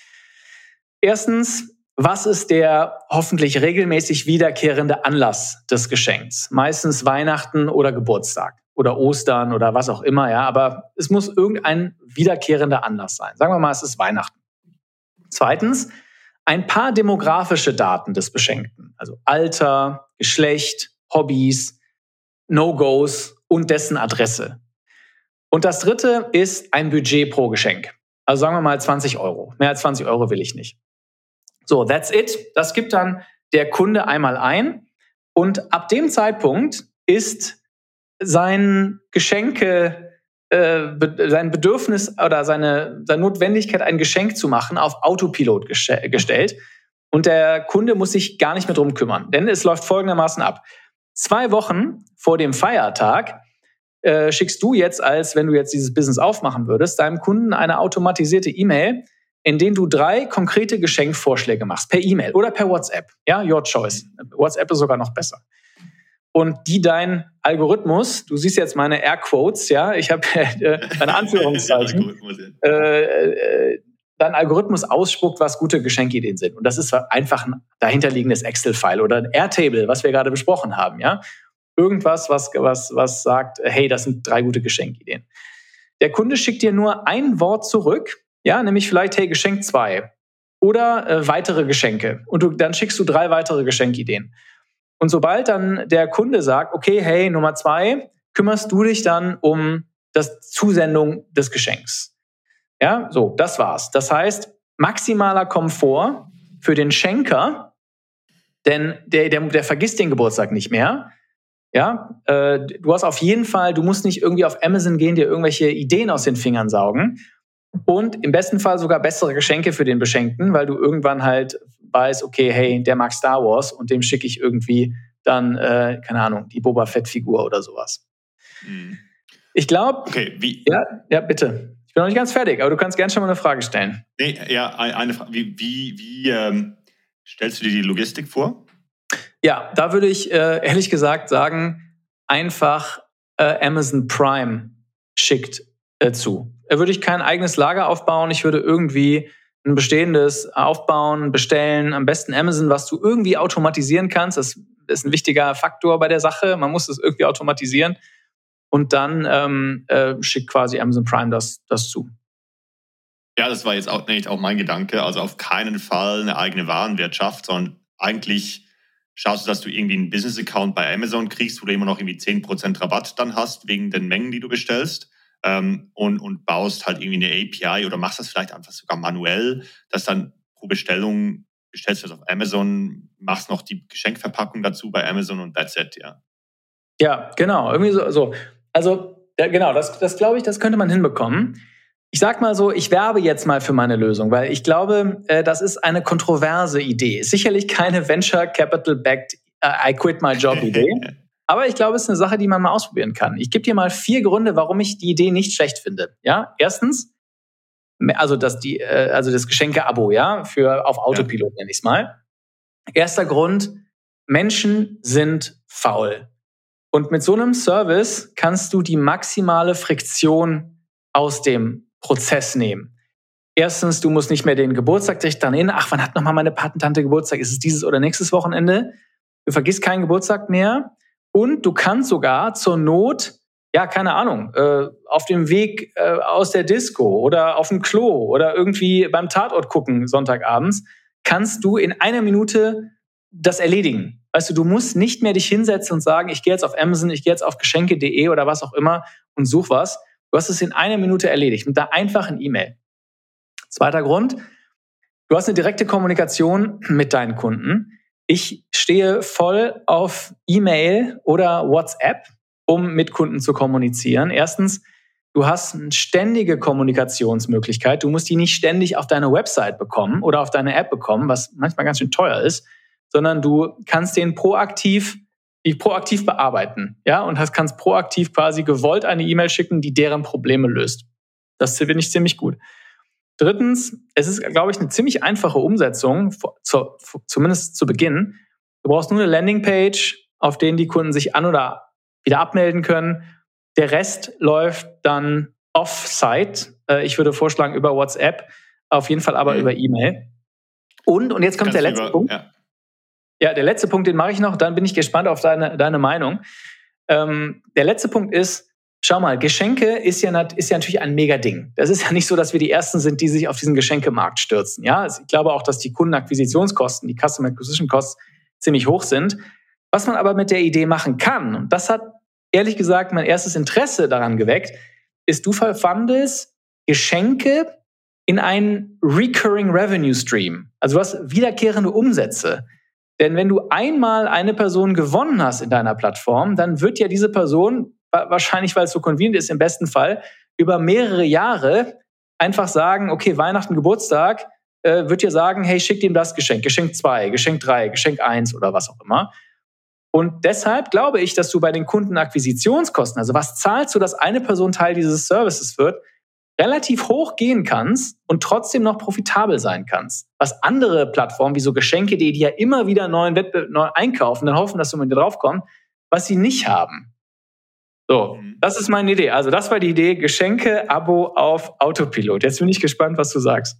Erstens, was ist der hoffentlich regelmäßig wiederkehrende Anlass des Geschenks? Meistens Weihnachten oder Geburtstag oder Ostern oder was auch immer, ja. Aber es muss irgendein wiederkehrender Anlass sein. Sagen wir mal, es ist Weihnachten. Zweitens, ein paar demografische Daten des Beschenkten. Also Alter, Geschlecht, Hobbys, No-Gos und dessen Adresse. Und das dritte ist ein Budget pro Geschenk. Also sagen wir mal 20 Euro. Mehr als 20 Euro will ich nicht. So, that's it. Das gibt dann der Kunde einmal ein. Und ab dem Zeitpunkt ist sein Geschenke, sein Bedürfnis oder seine, seine Notwendigkeit, ein Geschenk zu machen, auf Autopilot gestellt. und der Kunde muss sich gar nicht mehr drum kümmern. Denn es läuft folgendermaßen ab. Zwei Wochen vor dem Feiertag äh, schickst du jetzt, als wenn du jetzt dieses Business aufmachen würdest, deinem Kunden eine automatisierte E-Mail, in denen du drei konkrete Geschenkvorschläge machst, per E-Mail oder per WhatsApp. Ja, your choice. WhatsApp ist sogar noch besser. Und die dein Algorithmus, du siehst jetzt meine Airquotes, ja, ich habe äh, eine Anführungszeichen, äh, äh, dein Algorithmus ausspuckt, was gute Geschenkideen sind. Und das ist einfach ein dahinterliegendes Excel-File oder ein Airtable, was wir gerade besprochen haben, ja. Irgendwas, was, was, was sagt, hey, das sind drei gute Geschenkideen. Der Kunde schickt dir nur ein Wort zurück, ja, nämlich vielleicht, hey, Geschenk zwei oder äh, weitere Geschenke. Und du, dann schickst du drei weitere Geschenkideen. Und sobald dann der Kunde sagt, okay, hey, Nummer zwei, kümmerst du dich dann um das Zusendung des Geschenks. Ja, so, das war's. Das heißt, maximaler Komfort für den Schenker, denn der, der, der vergisst den Geburtstag nicht mehr. Ja, äh, du hast auf jeden Fall, du musst nicht irgendwie auf Amazon gehen, dir irgendwelche Ideen aus den Fingern saugen. Und im besten Fall sogar bessere Geschenke für den Beschenkten, weil du irgendwann halt weißt, okay, hey, der mag Star Wars und dem schicke ich irgendwie dann, äh, keine Ahnung, die Boba Fett-Figur oder sowas. Mhm. Ich glaube. Okay, wie? Ja, ja, bitte. Ich bin noch nicht ganz fertig, aber du kannst gerne schon mal eine Frage stellen. Nee, ja, eine Frage. Wie, wie, wie ähm, stellst du dir die Logistik vor? Ja, da würde ich äh, ehrlich gesagt sagen, einfach äh, Amazon Prime schickt äh, zu. Da würde ich kein eigenes Lager aufbauen. Ich würde irgendwie ein bestehendes aufbauen, bestellen. Am besten Amazon, was du irgendwie automatisieren kannst. Das ist ein wichtiger Faktor bei der Sache. Man muss es irgendwie automatisieren und dann ähm, äh, schickt quasi Amazon Prime das, das zu. Ja, das war jetzt auch nicht auch mein Gedanke. Also auf keinen Fall eine eigene Warenwirtschaft, sondern eigentlich schaust du, dass du irgendwie einen Business-Account bei Amazon kriegst, wo du immer noch irgendwie 10% Rabatt dann hast, wegen den Mengen, die du bestellst. Ähm, und, und baust halt irgendwie eine API oder machst das vielleicht einfach sogar manuell, dass dann pro Bestellung bestellst du das auf Amazon, machst noch die Geschenkverpackung dazu bei Amazon und that's it, ja. Ja, genau. Irgendwie so. so. Also, ja, genau, das, das glaube ich, das könnte man hinbekommen. Ich sag mal so, ich werbe jetzt mal für meine Lösung, weil ich glaube, äh, das ist eine kontroverse Idee. Sicherlich keine Venture Capital Backed uh, I Quit My Job Idee. Aber ich glaube, es ist eine Sache, die man mal ausprobieren kann. Ich gebe dir mal vier Gründe, warum ich die Idee nicht schlecht finde. Ja, erstens, also das, die, äh, also das Geschenke-Abo, ja, für auf Autopilot ja. nenne ich es mal. Erster Grund, Menschen sind faul. Und mit so einem Service kannst du die maximale Friktion aus dem Prozess nehmen. Erstens, du musst nicht mehr den Geburtstag dich dann in, ach, wann hat nochmal meine Patentante Geburtstag? Ist es dieses oder nächstes Wochenende? Du vergisst keinen Geburtstag mehr. Und du kannst sogar zur Not, ja, keine Ahnung, äh, auf dem Weg äh, aus der Disco oder auf dem Klo oder irgendwie beim Tatort gucken Sonntagabends, kannst du in einer Minute das erledigen. Weißt du, du musst nicht mehr dich hinsetzen und sagen, ich gehe jetzt auf Amazon, ich gehe jetzt auf geschenke.de oder was auch immer und such was. Du hast es in einer Minute erledigt mit einer einfachen E-Mail. Zweiter Grund, du hast eine direkte Kommunikation mit deinen Kunden. Ich stehe voll auf E-Mail oder WhatsApp, um mit Kunden zu kommunizieren. Erstens, du hast eine ständige Kommunikationsmöglichkeit. Du musst die nicht ständig auf deine Website bekommen oder auf deine App bekommen, was manchmal ganz schön teuer ist sondern du kannst den proaktiv die proaktiv bearbeiten, ja, und hast, kannst proaktiv quasi gewollt eine E-Mail schicken, die deren Probleme löst. Das finde ich ziemlich gut. Drittens, es ist, glaube ich, eine ziemlich einfache Umsetzung, zu, zumindest zu Beginn. Du brauchst nur eine Landingpage, auf denen die Kunden sich an oder wieder abmelden können. Der Rest läuft dann off-site. Äh, ich würde vorschlagen über WhatsApp, auf jeden Fall aber mhm. über E-Mail. Und, und jetzt kommt Kannst der letzte über, Punkt. Ja. Ja, der letzte Punkt, den mache ich noch, dann bin ich gespannt auf deine, deine Meinung. Ähm, der letzte Punkt ist, schau mal, Geschenke ist ja, ist ja natürlich ein Mega-Ding. Das ist ja nicht so, dass wir die Ersten sind, die sich auf diesen Geschenkemarkt stürzen. Ja, ich glaube auch, dass die Kundenakquisitionskosten, die Customer Acquisition Costs ziemlich hoch sind. Was man aber mit der Idee machen kann, und das hat ehrlich gesagt mein erstes Interesse daran geweckt, ist, du verwandelst Geschenke in einen Recurring Revenue Stream. Also du hast wiederkehrende Umsätze. Denn wenn du einmal eine Person gewonnen hast in deiner Plattform, dann wird ja diese Person, wahrscheinlich weil es so convenient ist, im besten Fall, über mehrere Jahre einfach sagen, okay, Weihnachten, Geburtstag, äh, wird dir sagen, hey, schick ihm das Geschenk, Geschenk 2, Geschenk 3, Geschenk 1 oder was auch immer. Und deshalb glaube ich, dass du bei den Kundenakquisitionskosten, also was zahlst du, dass eine Person Teil dieses Services wird, relativ hoch gehen kannst und trotzdem noch profitabel sein kannst. Was andere Plattformen wie so Geschenke, die ja immer wieder neuen Wettbewerb neu einkaufen, dann hoffen, dass du mit drauf kommst, was sie nicht haben. So, mhm. das ist meine Idee. Also das war die Idee, Geschenke, Abo auf Autopilot. Jetzt bin ich gespannt, was du sagst.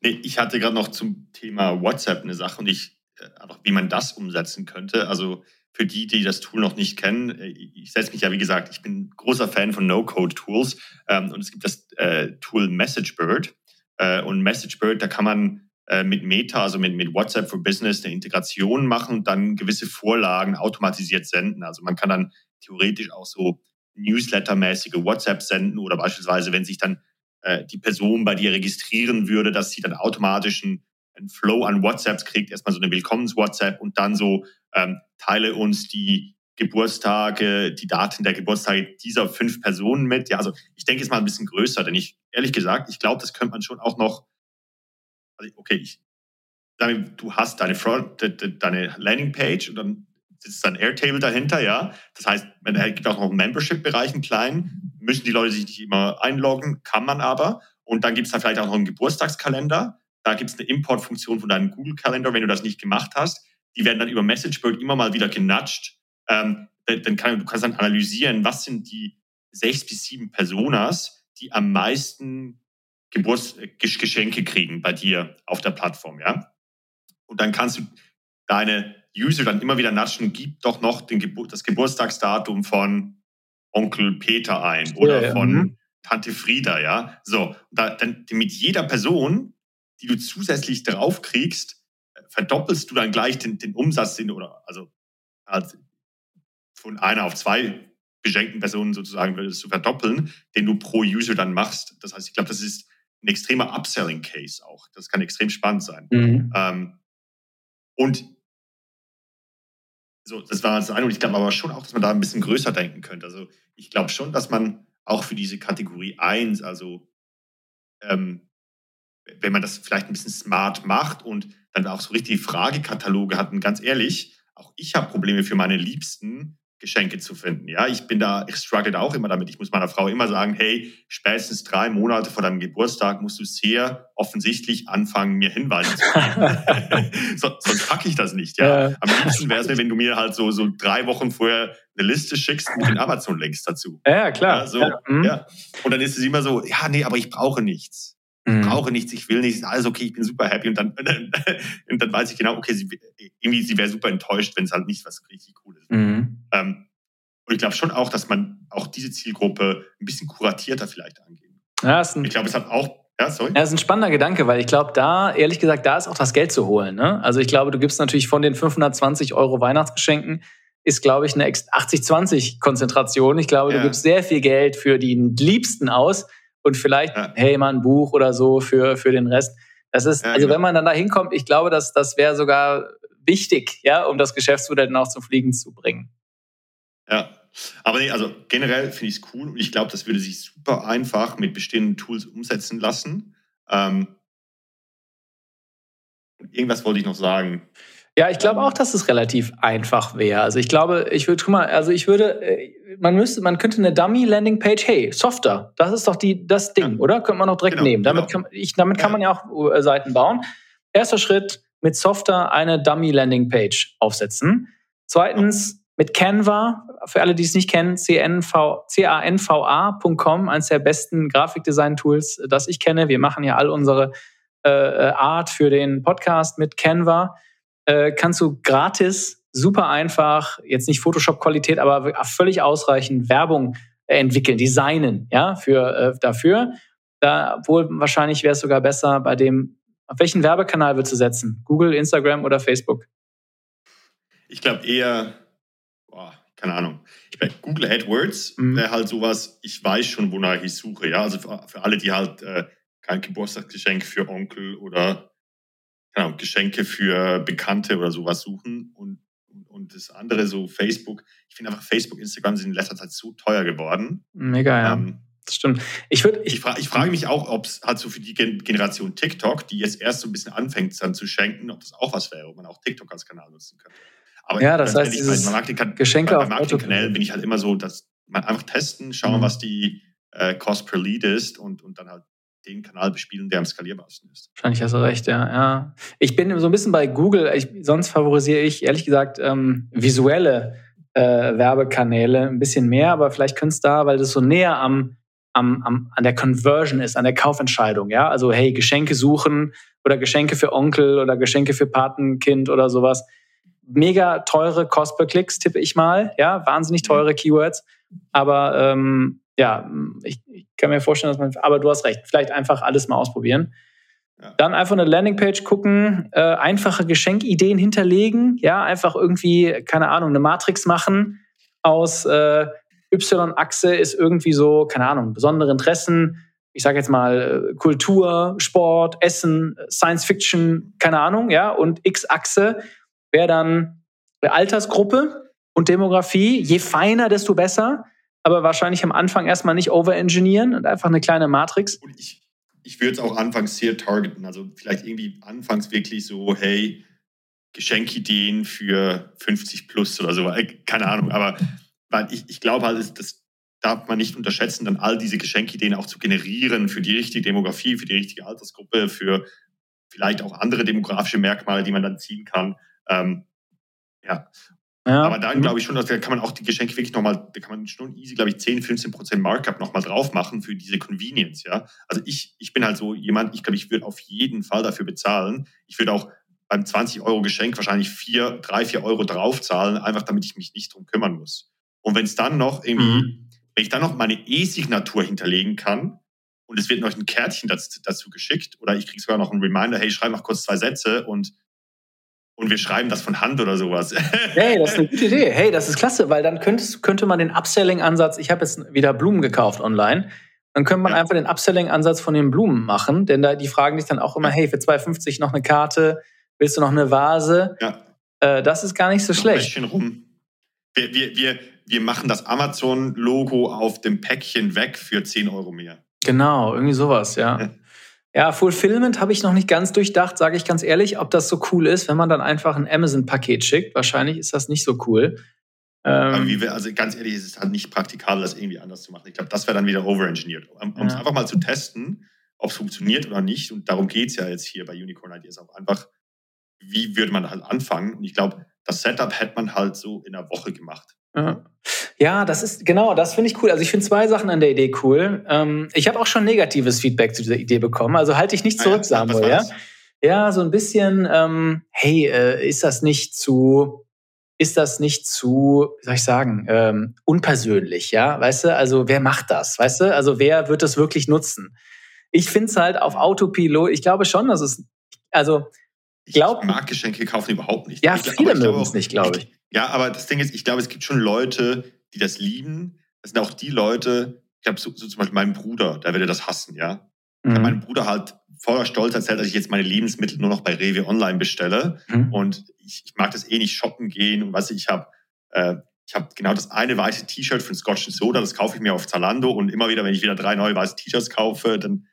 Nee, ich hatte gerade noch zum Thema WhatsApp eine Sache und ich, äh, einfach wie man das umsetzen könnte. Also für die, die das Tool noch nicht kennen, äh, ich setze mich ja, wie gesagt, ich bin großer Fan von No-Code-Tools ähm, und es gibt das äh, Tool MessageBird. Äh, und MessageBird, da kann man mit Meta, also mit, mit WhatsApp for Business, eine Integration machen und dann gewisse Vorlagen automatisiert senden. Also man kann dann theoretisch auch so Newsletter-mäßige WhatsApp senden oder beispielsweise, wenn sich dann äh, die Person bei dir registrieren würde, dass sie dann automatisch einen, einen Flow an WhatsApps kriegt, erstmal so eine Willkommens-WhatsApp und dann so ähm, teile uns die Geburtstage, die Daten der Geburtstage dieser fünf Personen mit. Ja, also ich denke, es mal ein bisschen größer, denn ich, ehrlich gesagt, ich glaube, das könnte man schon auch noch, also okay, ich du hast deine, Front, deine Landingpage und dann sitzt ein Airtable dahinter, ja. Das heißt, man gibt auch noch einen Membership-Bereich, einen kleinen, müssen die Leute sich nicht immer einloggen, kann man aber. Und dann gibt es da vielleicht auch noch einen Geburtstagskalender. Da gibt es eine Importfunktion von deinem Google-Kalender, wenn du das nicht gemacht hast die werden dann über MessageBird immer mal wieder genatscht. Ähm, dann kann, du kannst dann analysieren, was sind die sechs bis sieben Personas, die am meisten Geburtsgeschenke äh, kriegen bei dir auf der Plattform, ja. Und dann kannst du deine User dann immer wieder natschen, gib doch noch den Gebur das Geburtstagsdatum von Onkel Peter ein oder ja, ja. von mhm. Tante Frieda, ja. So, da, dann mit jeder Person, die du zusätzlich drauf kriegst, verdoppelst du dann gleich den, den Umsatz, den, oder also halt von einer auf zwei beschenkten Personen sozusagen würdest du verdoppeln, den du pro User dann machst. Das heißt, ich glaube, das ist ein extremer Upselling-Case auch. Das kann extrem spannend sein. Mhm. Ähm, und so, das war das eine. Und ich glaube aber schon auch, dass man da ein bisschen größer denken könnte. Also ich glaube schon, dass man auch für diese Kategorie 1, also ähm, wenn man das vielleicht ein bisschen smart macht und dann auch so richtig Fragekataloge hatten, ganz ehrlich, auch ich habe Probleme für meine Liebsten, Geschenke zu finden. Ja, ich bin da, ich struggle auch immer damit. Ich muss meiner Frau immer sagen, hey, spätestens drei Monate vor deinem Geburtstag musst du sehr offensichtlich anfangen, mir Hinweise zu geben. so, sonst packe ich das nicht. Ja, ja. am liebsten wäre es mir, wenn du mir halt so, so drei Wochen vorher eine Liste schickst mit den Amazon-Links dazu. Ja, klar. Ja, so, ja. Mhm. ja. Und dann ist es immer so, ja, nee, aber ich brauche nichts. Ich mhm. brauche nichts, ich will nichts, alles okay, ich bin super happy und dann, und dann weiß ich genau, okay, sie, irgendwie, sie wäre super enttäuscht, wenn es halt nicht was richtig Cooles ist. Mhm. Ähm, und ich glaube schon auch, dass man auch diese Zielgruppe ein bisschen kuratierter vielleicht angeht. Ja, ist ein, ich glaube, es hat auch ja, sorry. Ja, das ist ein spannender Gedanke, weil ich glaube, da, ehrlich gesagt, da ist auch das Geld zu holen. Ne? Also ich glaube, du gibst natürlich von den 520 Euro Weihnachtsgeschenken, ist, glaube ich, eine 80-20-Konzentration. Ich glaube, ja. du gibst sehr viel Geld für die Liebsten aus und vielleicht, ja. hey, mal ein Buch oder so für, für den Rest. Das ist, ja, also genau. wenn man dann da hinkommt, ich glaube, dass das wäre sogar wichtig, ja, um das Geschäftsmodell dann auch zum Fliegen zu bringen. Ja, aber nee, also generell finde ich es cool und ich glaube, das würde sich super einfach mit bestehenden Tools umsetzen lassen. Ähm, irgendwas wollte ich noch sagen. Ja, ich glaube auch, dass es relativ einfach wäre. Also ich glaube, ich würde, guck mal, also ich würde, äh, man müsste, man könnte eine Dummy Landing Page, hey, Softer, das ist doch die, das Ding, ja. oder? Könnte man noch direkt genau, nehmen. Damit, genau. kann, ich, damit kann man ja auch äh, Seiten bauen. Erster Schritt, mit Softer eine Dummy Landing Page aufsetzen. Zweitens, mit Canva, für alle, die es nicht kennen, canva.com, eines der besten Grafikdesign-Tools, das ich kenne. Wir machen ja all unsere äh, äh Art für den Podcast mit Canva äh, kannst du gratis, super einfach, jetzt nicht Photoshop-Qualität, aber völlig ausreichend Werbung entwickeln, designen, ja, für, äh, dafür. Da, wohl wahrscheinlich wäre es sogar besser bei dem, auf welchen Werbekanal willst du setzen? Google, Instagram oder Facebook? Ich glaube eher, boah, keine Ahnung. Ich meine, Google AdWords mhm. wäre halt sowas, ich weiß schon, wonach ich suche, ja. Also für, für alle, die halt äh, kein Geburtstagsgeschenk für Onkel oder genau, Geschenke für Bekannte oder sowas suchen und, und das andere so Facebook. Ich finde einfach Facebook, Instagram sind in letzter Zeit so teuer geworden. Mega, ja. Ähm, das stimmt. Ich, würd, ich, ich, fra ich frage mich auch, ob es halt so für die Gen Generation TikTok, die jetzt erst so ein bisschen anfängt dann zu schenken, ob das auch was wäre, ob man auch TikTok als Kanal nutzen könnte. Aber ja, das heißt, ehrlich, bei Marketing Geschenke bei, bei Marketingkanälen bin ich halt immer so, dass man einfach testen, schauen, mhm. was die äh, Cost per Lead ist und, und dann halt den Kanal bespielen, der am skalierbarsten ist. Wahrscheinlich hast du recht, ja. ja. Ich bin so ein bisschen bei Google, ich, sonst favorisiere ich ehrlich gesagt ähm, visuelle äh, Werbekanäle ein bisschen mehr, aber vielleicht könnte es da, weil das so näher am, am, am, an der Conversion ist, an der Kaufentscheidung, ja. Also hey, Geschenke suchen oder Geschenke für Onkel oder Geschenke für Patenkind oder sowas. Mega teure Cost per Klicks, tippe ich mal, ja, wahnsinnig teure Keywords. Aber ähm, ja, ich, ich, kann mir vorstellen, dass man, aber du hast recht, vielleicht einfach alles mal ausprobieren. Ja. Dann einfach eine Landingpage gucken, äh, einfache Geschenkideen hinterlegen, ja, einfach irgendwie, keine Ahnung, eine Matrix machen aus äh, Y-Achse ist irgendwie so, keine Ahnung, besondere Interessen, ich sage jetzt mal äh, Kultur, Sport, Essen, Science Fiction, keine Ahnung, ja, und X-Achse wäre dann Altersgruppe und Demografie. Je feiner, desto besser aber wahrscheinlich am Anfang erstmal nicht overengineeren und einfach eine kleine Matrix. Und ich, ich würde es auch anfangs sehr targeten. Also vielleicht irgendwie anfangs wirklich so, hey, Geschenkideen für 50 plus oder so. Äh, keine Ahnung, aber ich, ich glaube halt, das darf man nicht unterschätzen, dann all diese Geschenkideen auch zu generieren für die richtige Demografie, für die richtige Altersgruppe, für vielleicht auch andere demografische Merkmale, die man dann ziehen kann. Ähm, ja, ja. Aber dann mhm. glaube ich schon, dass da kann man auch die Geschenke wirklich nochmal, da kann man schon easy, glaube ich, 10, 15 Prozent Markup nochmal drauf machen für diese Convenience, ja. Also ich, ich bin halt so jemand, ich glaube, ich würde auf jeden Fall dafür bezahlen. Ich würde auch beim 20 Euro Geschenk wahrscheinlich vier, drei, vier Euro draufzahlen, einfach damit ich mich nicht drum kümmern muss. Und wenn es dann noch irgendwie, mhm. wenn ich dann noch meine E-Signatur hinterlegen kann und es wird noch ein Kärtchen dazu, dazu geschickt oder ich kriege sogar noch einen Reminder, hey, schreib noch kurz zwei Sätze und und wir schreiben das von Hand oder sowas. Hey, das ist eine gute Idee. Hey, das ist klasse, weil dann könntest, könnte man den Upselling-Ansatz, ich habe jetzt wieder Blumen gekauft online, dann könnte man ja. einfach den Upselling-Ansatz von den Blumen machen, denn da, die fragen dich dann auch immer, hey, für 2,50 noch eine Karte, willst du noch eine Vase? Ja. Äh, das ist gar nicht so noch schlecht. Ein rum. Wir, wir, wir, wir machen das Amazon-Logo auf dem Päckchen weg für 10 Euro mehr. Genau, irgendwie sowas, ja. Ja, Fulfillment habe ich noch nicht ganz durchdacht, sage ich ganz ehrlich, ob das so cool ist, wenn man dann einfach ein Amazon-Paket schickt. Wahrscheinlich ist das nicht so cool. Ähm, wir, also ganz ehrlich, ist es halt nicht praktikabel, das irgendwie anders zu machen. Ich glaube, das wäre dann wieder overengineert. Um ja. es einfach mal zu testen, ob es funktioniert oder nicht. Und darum geht es ja jetzt hier bei Unicorn Ideas auch einfach, wie würde man halt anfangen? Und ich glaube, das Setup hätte man halt so in einer Woche gemacht. Ja. Ja, das ist genau, das finde ich cool. Also ich finde zwei Sachen an der Idee cool. Ähm, ich habe auch schon negatives Feedback zu dieser Idee bekommen. Also halte ich nicht zurück, ah, ja, Samuel. Ja? ja, so ein bisschen. Ähm, hey, äh, ist das nicht zu, ist das nicht zu, wie soll ich sagen, ähm, unpersönlich? Ja, weißt du? Also wer macht das? Weißt du? Also wer wird das wirklich nutzen? Ich finde es halt auf Autopilot. Ich glaube schon, dass es, also ich glaub, mag Geschenke kaufen überhaupt nicht. Ja, ich, viele mögen es nicht, glaube ich. Ja, aber das Ding ist, ich glaube, es gibt schon Leute, die das lieben. Das sind auch die Leute, ich habe so, so, zum Beispiel meinen Bruder, der würde das hassen, ja. Mhm. Mein Bruder halt voller Stolz erzählt, dass ich jetzt meine Lebensmittel nur noch bei Rewe online bestelle. Mhm. Und ich, ich, mag das eh nicht shoppen gehen. Und was ich habe, äh, ich habe genau das eine weiße T-Shirt von Scotch Soda, das kaufe ich mir auf Zalando. Und immer wieder, wenn ich wieder drei neue weiße T-Shirts kaufe, dann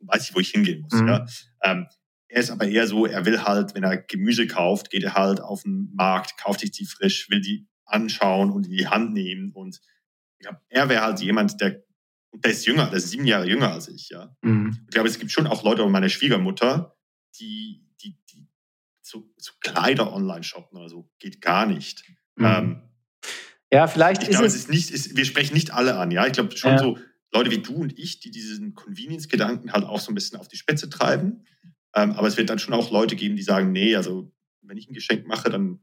weiß ich, wo ich hingehen muss. Mhm. Ja? Ähm, er ist aber eher so, er will halt, wenn er Gemüse kauft, geht er halt auf den Markt, kauft sich die frisch, will die anschauen und in die Hand nehmen. Und ich glaube, er wäre halt jemand, der, der ist jünger, der ist sieben Jahre jünger als ich, ja. Mhm. Ich glaube, es gibt schon auch Leute, meine Schwiegermutter, die, die, die zu, zu Kleider online shoppen oder so, geht gar nicht. Mhm. Ähm, ja, vielleicht ich ist glaube, es. Ist nicht, ist, wir sprechen nicht alle an, ja. Ich glaube schon ja. so Leute wie du und ich, die diesen Convenience-Gedanken halt auch so ein bisschen auf die Spitze treiben. Ähm, aber es wird dann schon auch Leute geben, die sagen, nee, also wenn ich ein Geschenk mache, dann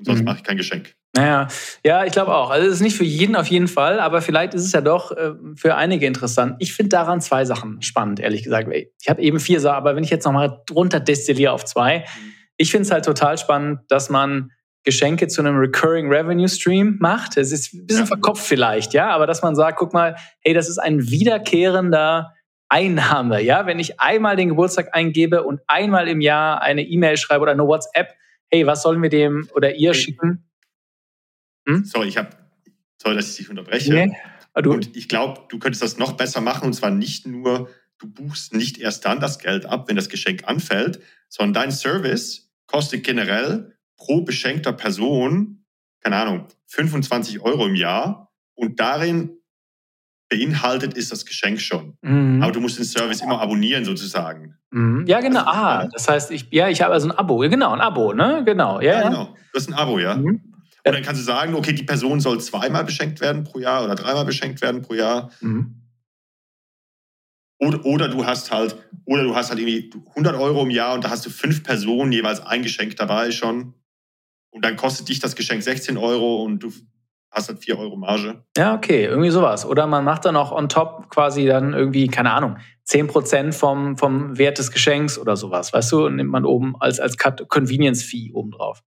und sonst mhm. mache ich kein Geschenk. Naja, ja, ich glaube auch. Also es ist nicht für jeden auf jeden Fall, aber vielleicht ist es ja doch äh, für einige interessant. Ich finde daran zwei Sachen spannend, ehrlich gesagt. Ich habe eben vier Sachen, aber wenn ich jetzt nochmal drunter destilliere auf zwei, mhm. ich finde es halt total spannend, dass man Geschenke zu einem Recurring Revenue Stream macht. Es ist ein bisschen ja. verkopft vielleicht, ja, aber dass man sagt, guck mal, hey, das ist ein wiederkehrender Einnahme, ja, wenn ich einmal den Geburtstag eingebe und einmal im Jahr eine E-Mail schreibe oder eine WhatsApp, hey, was sollen wir dem oder ihr schicken? Hm? Sorry, ich habe, sorry, dass ich dich unterbreche. Nee. und ich glaube, du könntest das noch besser machen und zwar nicht nur, du buchst nicht erst dann das Geld ab, wenn das Geschenk anfällt, sondern dein Service kostet generell pro beschenkter Person, keine Ahnung, 25 Euro im Jahr und darin beinhaltet ist das Geschenk schon. Mhm. Aber du musst den Service immer abonnieren sozusagen. Mhm. Ja, genau. Ah, das heißt, ich, ja, ich habe also ein Abo. Genau, ein Abo, ne? Genau. Ja, ja genau. Du hast ein Abo, ja. Mhm. Und dann kannst du sagen, okay, die Person soll zweimal beschenkt werden pro Jahr oder dreimal beschenkt werden pro Jahr. Mhm. Oder, oder du hast halt, oder du hast halt irgendwie 100 Euro im Jahr und da hast du fünf Personen jeweils ein Geschenk dabei schon. Und dann kostet dich das Geschenk 16 Euro und du hast halt 4 Euro Marge. Ja, okay, irgendwie sowas. Oder man macht dann auch on top quasi dann irgendwie, keine Ahnung, 10% vom, vom Wert des Geschenks oder sowas, weißt du, und nimmt man oben als, als Convenience-Fee obendrauf.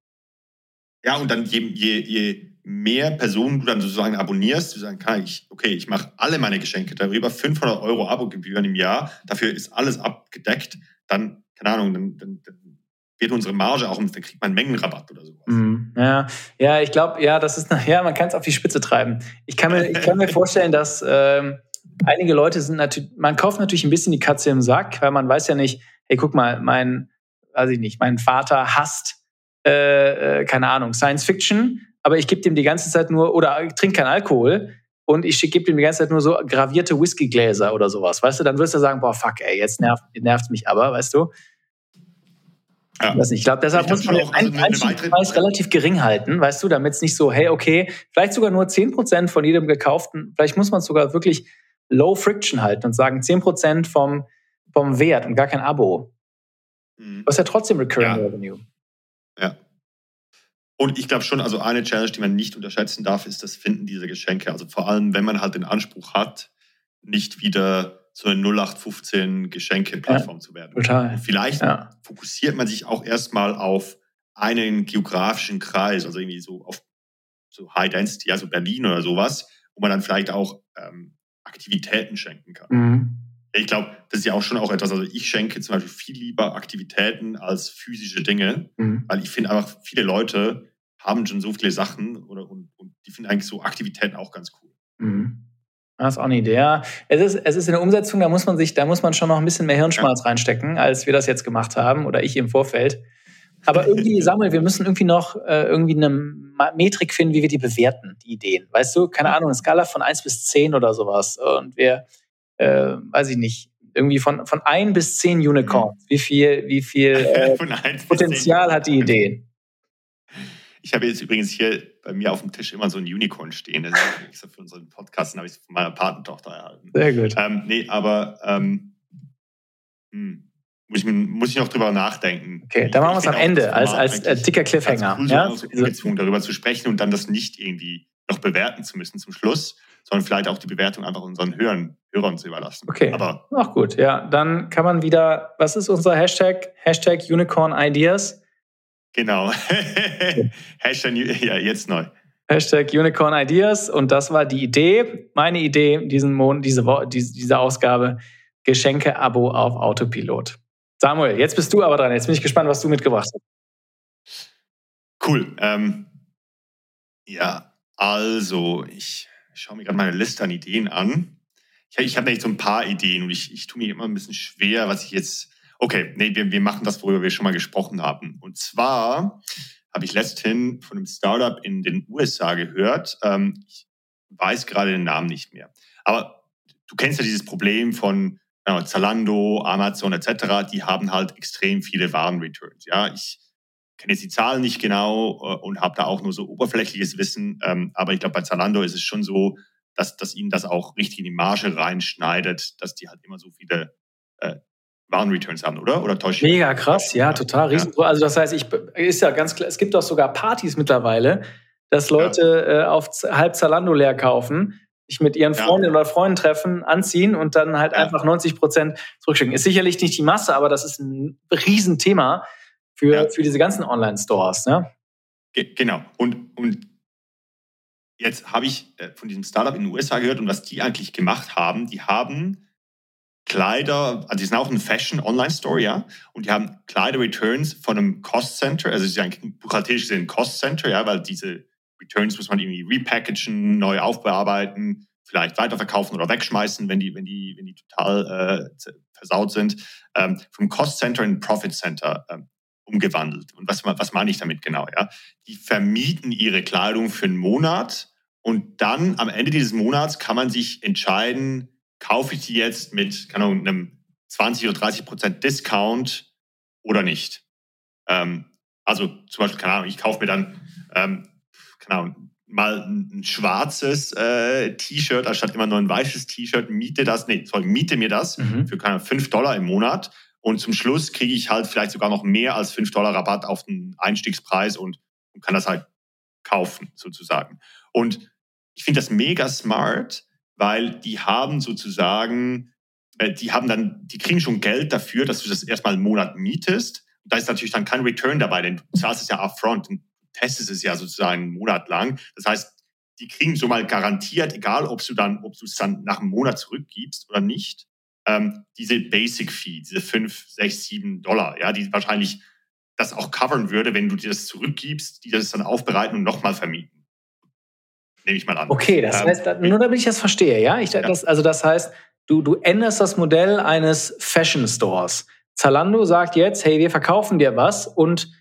Ja, und dann je, je, je mehr Personen du dann sozusagen abonnierst, du sagen, kann ich, okay, ich mache alle meine Geschenke darüber, 500 Euro Abogebühren im Jahr, dafür ist alles abgedeckt, dann, keine Ahnung, dann, dann, dann wird unsere Marge auch, dann kriegt man Mengenrabatt oder sowas. Mm, ja, ja, ich glaube, ja, das ist, ja, man kann es auf die Spitze treiben. Ich kann mir, ich kann mir vorstellen, dass ähm, einige Leute sind natürlich, man kauft natürlich ein bisschen die Katze im Sack, weil man weiß ja nicht, hey, guck mal, mein, weiß ich nicht, mein Vater hasst, äh, äh keine Ahnung, Science Fiction, aber ich gebe dem die ganze Zeit nur, oder trinke keinen Alkohol und ich gebe dem die ganze Zeit nur so gravierte Whiskygläser oder sowas, weißt du, dann wirst du sagen, boah, fuck, ey, jetzt nervt, nervt mich aber, weißt du. Ja. Ich, glaube, deshalb ich muss man den einen Einstiegspreis relativ gering halten, weißt du, damit es nicht so, hey, okay, vielleicht sogar nur 10% von jedem gekauften, vielleicht muss man es sogar wirklich low friction halten und sagen 10% vom, vom Wert und gar kein Abo. Mhm. Was ja trotzdem Recurring ja. Revenue. Ja. Und ich glaube schon, also eine Challenge, die man nicht unterschätzen darf, ist das Finden dieser Geschenke. Also vor allem, wenn man halt den Anspruch hat, nicht wieder so eine 0815 Geschenke-Plattform ja, zu werden. Total. Und vielleicht ja. fokussiert man sich auch erstmal auf einen geografischen Kreis, also irgendwie so auf so High Density, also Berlin oder sowas, wo man dann vielleicht auch ähm, Aktivitäten schenken kann. Mhm. Ich glaube, das ist ja auch schon auch etwas, also ich schenke zum Beispiel viel lieber Aktivitäten als physische Dinge, mhm. weil ich finde einfach, viele Leute haben schon so viele Sachen oder, und, und die finden eigentlich so Aktivitäten auch ganz cool. Mhm. Das ist auch eine Idee. Ja. Es ist, es ist in der Umsetzung, da muss man sich, da muss man schon noch ein bisschen mehr Hirnschmalz ja. reinstecken, als wir das jetzt gemacht haben oder ich im Vorfeld. Aber irgendwie, Samuel, wir müssen irgendwie noch äh, irgendwie eine Metrik finden, wie wir die bewerten, die Ideen. Weißt du, keine Ahnung, eine Skala von 1 bis 10 oder sowas. Und wir, äh, weiß ich nicht, irgendwie von, von 1 bis 10 Unicorns. Mhm. Wie viel, wie viel äh, Potenzial hat die Idee? Ich habe jetzt übrigens hier bei mir auf dem Tisch immer so ein Unicorn stehen. Das ist extra für unseren Podcast, den habe ich von meiner Patentochter erhalten. Sehr gut. Ähm, nee, aber ähm, hm, muss, ich, muss ich noch drüber nachdenken. Okay, dann machen wir es am Ende als, als äh, dicker Cliffhanger. Cool, ja? so gezwungen, darüber zu sprechen und dann das nicht irgendwie noch bewerten zu müssen zum Schluss, sondern vielleicht auch die Bewertung einfach unseren Hörern, Hörern zu überlassen. Okay. Aber auch gut, ja. Dann kann man wieder, was ist unser Hashtag? Hashtag Unicorn Ideas. Genau. Hashtag, ja, jetzt neu. Hashtag Unicorn Ideas. Und das war die Idee, meine Idee, diesen Monat, diese, diese, diese Ausgabe, Geschenke-Abo auf Autopilot. Samuel, jetzt bist du aber dran. Jetzt bin ich gespannt, was du mitgebracht hast. Cool. Ähm, ja, also, ich schaue mir gerade meine Liste an Ideen an. Ich, ich habe nämlich so ein paar Ideen und ich, ich tue mir immer ein bisschen schwer, was ich jetzt Okay, nee, wir, wir machen das, worüber wir schon mal gesprochen haben. Und zwar habe ich letzthin von einem Startup in den USA gehört. Ähm, ich weiß gerade den Namen nicht mehr. Aber du kennst ja dieses Problem von äh, Zalando, Amazon etc. Die haben halt extrem viele Warenreturns. Ja, ich kenne jetzt die Zahlen nicht genau äh, und habe da auch nur so oberflächliches Wissen. Ähm, aber ich glaube, bei Zalando ist es schon so, dass, dass ihnen das auch richtig in die Marge reinschneidet, dass die halt immer so viele äh, Warenreturns haben, oder? Oder täusche? Mega krass, ja, total riesengroß. Ja. Also das heißt, ich ist ja ganz klar, es gibt auch sogar Partys mittlerweile, dass Leute ja. äh, auf halb Zalando leer kaufen, sich mit ihren Freundinnen ja. oder Freunden treffen, anziehen und dann halt einfach 90 Prozent zurückschicken. Ist sicherlich nicht die Masse, aber das ist ein Riesenthema für, für diese ganzen Online-Stores. Ne? Genau. Und, und jetzt habe ich äh, von diesem Startup in den USA gehört und was die eigentlich gemacht haben, die haben Kleider, also die sind auch ein Fashion-Online-Store, ja, und die haben Kleider-Returns von einem Cost-Center, also sie sind buchhalterisch gesehen ein Cost-Center, ja, weil diese Returns muss man irgendwie repackagen, neu aufbearbeiten, vielleicht weiterverkaufen oder wegschmeißen, wenn die, wenn die, wenn die total äh, versaut sind, ähm, vom Cost Center in Profit Center ähm, umgewandelt. Und was, was meine ich damit genau? Ja? Die vermieten ihre Kleidung für einen Monat und dann am Ende dieses Monats kann man sich entscheiden, kaufe ich die jetzt mit keine Ahnung, einem 20 oder 30 Prozent Discount oder nicht. Ähm, also zum Beispiel, keine Ahnung, ich kaufe mir dann ähm, keine Ahnung, mal ein schwarzes äh, T-Shirt anstatt immer nur ein weißes T-Shirt, miete das, nee, sorry, miete mir das mhm. für keine 5 Dollar im Monat und zum Schluss kriege ich halt vielleicht sogar noch mehr als 5 Dollar Rabatt auf den Einstiegspreis und, und kann das halt kaufen, sozusagen. Und ich finde das mega smart, weil die haben sozusagen, äh, die haben dann, die kriegen schon Geld dafür, dass du das erstmal einen Monat mietest. Da ist natürlich dann kein Return dabei, denn du zahlst es ja upfront und testest es ja sozusagen einen Monat lang. Das heißt, die kriegen so mal garantiert, egal ob du dann, ob du es dann nach einem Monat zurückgibst oder nicht, ähm, diese Basic Fee, diese 5, 6, 7 Dollar, ja, die wahrscheinlich das auch covern würde, wenn du dir das zurückgibst, die das dann aufbereiten und nochmal vermieten. Nehme ich mal an. Okay, das ähm, heißt, nur damit ich das verstehe, ja? Ich. Das, also das heißt, du, du änderst das Modell eines Fashion Stores. Zalando sagt jetzt, hey, wir verkaufen dir was und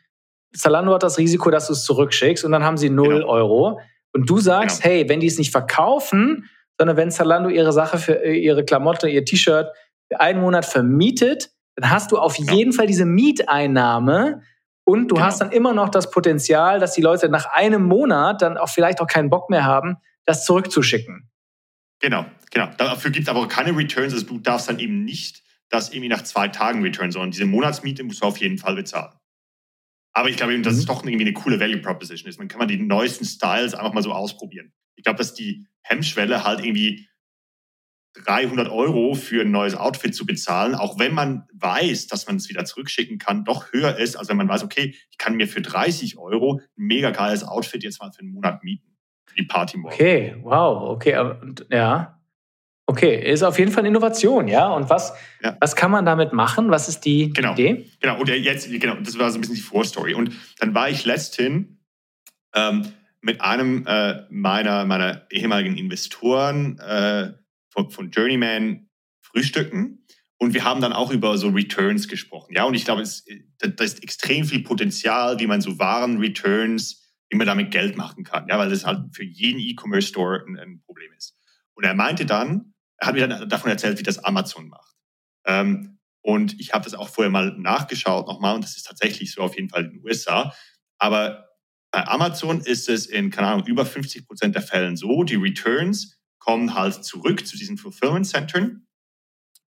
Zalando hat das Risiko, dass du es zurückschickst und dann haben sie 0 genau. Euro. Und du sagst, genau. hey, wenn die es nicht verkaufen, sondern wenn Zalando ihre Sache für äh, ihre Klamotte, ihr T-Shirt für einen Monat vermietet, dann hast du auf genau. jeden Fall diese Mieteinnahme und du genau. hast dann immer noch das Potenzial, dass die Leute nach einem Monat dann auch vielleicht auch keinen Bock mehr haben, das zurückzuschicken. Genau, genau. Dafür gibt es aber keine Returns. Also du darfst dann eben nicht das irgendwie nach zwei Tagen return, sondern diese Monatsmiete musst du auf jeden Fall bezahlen. Aber ich glaube eben, dass mhm. es doch irgendwie eine coole Value Proposition ist. Man kann mal die neuesten Styles einfach mal so ausprobieren. Ich glaube, dass die Hemmschwelle halt irgendwie 300 Euro für ein neues Outfit zu bezahlen, auch wenn man weiß, dass man es wieder zurückschicken kann, doch höher ist, als wenn man weiß, okay, ich kann mir für 30 Euro ein mega geiles Outfit jetzt mal für einen Monat mieten. Für die Party morgen. Okay, wow, okay, ja. Okay, ist auf jeden Fall Innovation, ja. Und was, ja. was kann man damit machen? Was ist die genau. Idee? Genau, und jetzt, genau, das war so ein bisschen die Vorstory. Und dann war ich letzthin ähm, mit einem äh, meiner, meiner ehemaligen Investoren äh, von, von Journeyman frühstücken. Und wir haben dann auch über so Returns gesprochen. Ja, und ich glaube, es, da ist extrem viel Potenzial, wie man so Waren-Returns, wie man damit Geld machen kann. Ja, weil das halt für jeden E-Commerce-Store ein, ein, Problem ist. Und er meinte dann, er hat mir dann davon erzählt, wie das Amazon macht. Ähm, und ich habe das auch vorher mal nachgeschaut nochmal und das ist tatsächlich so auf jeden Fall in den USA. Aber bei Amazon ist es in, keine Ahnung, über 50 Prozent der Fällen so, die Returns kommen halt zurück zu diesen Fulfillment Centern.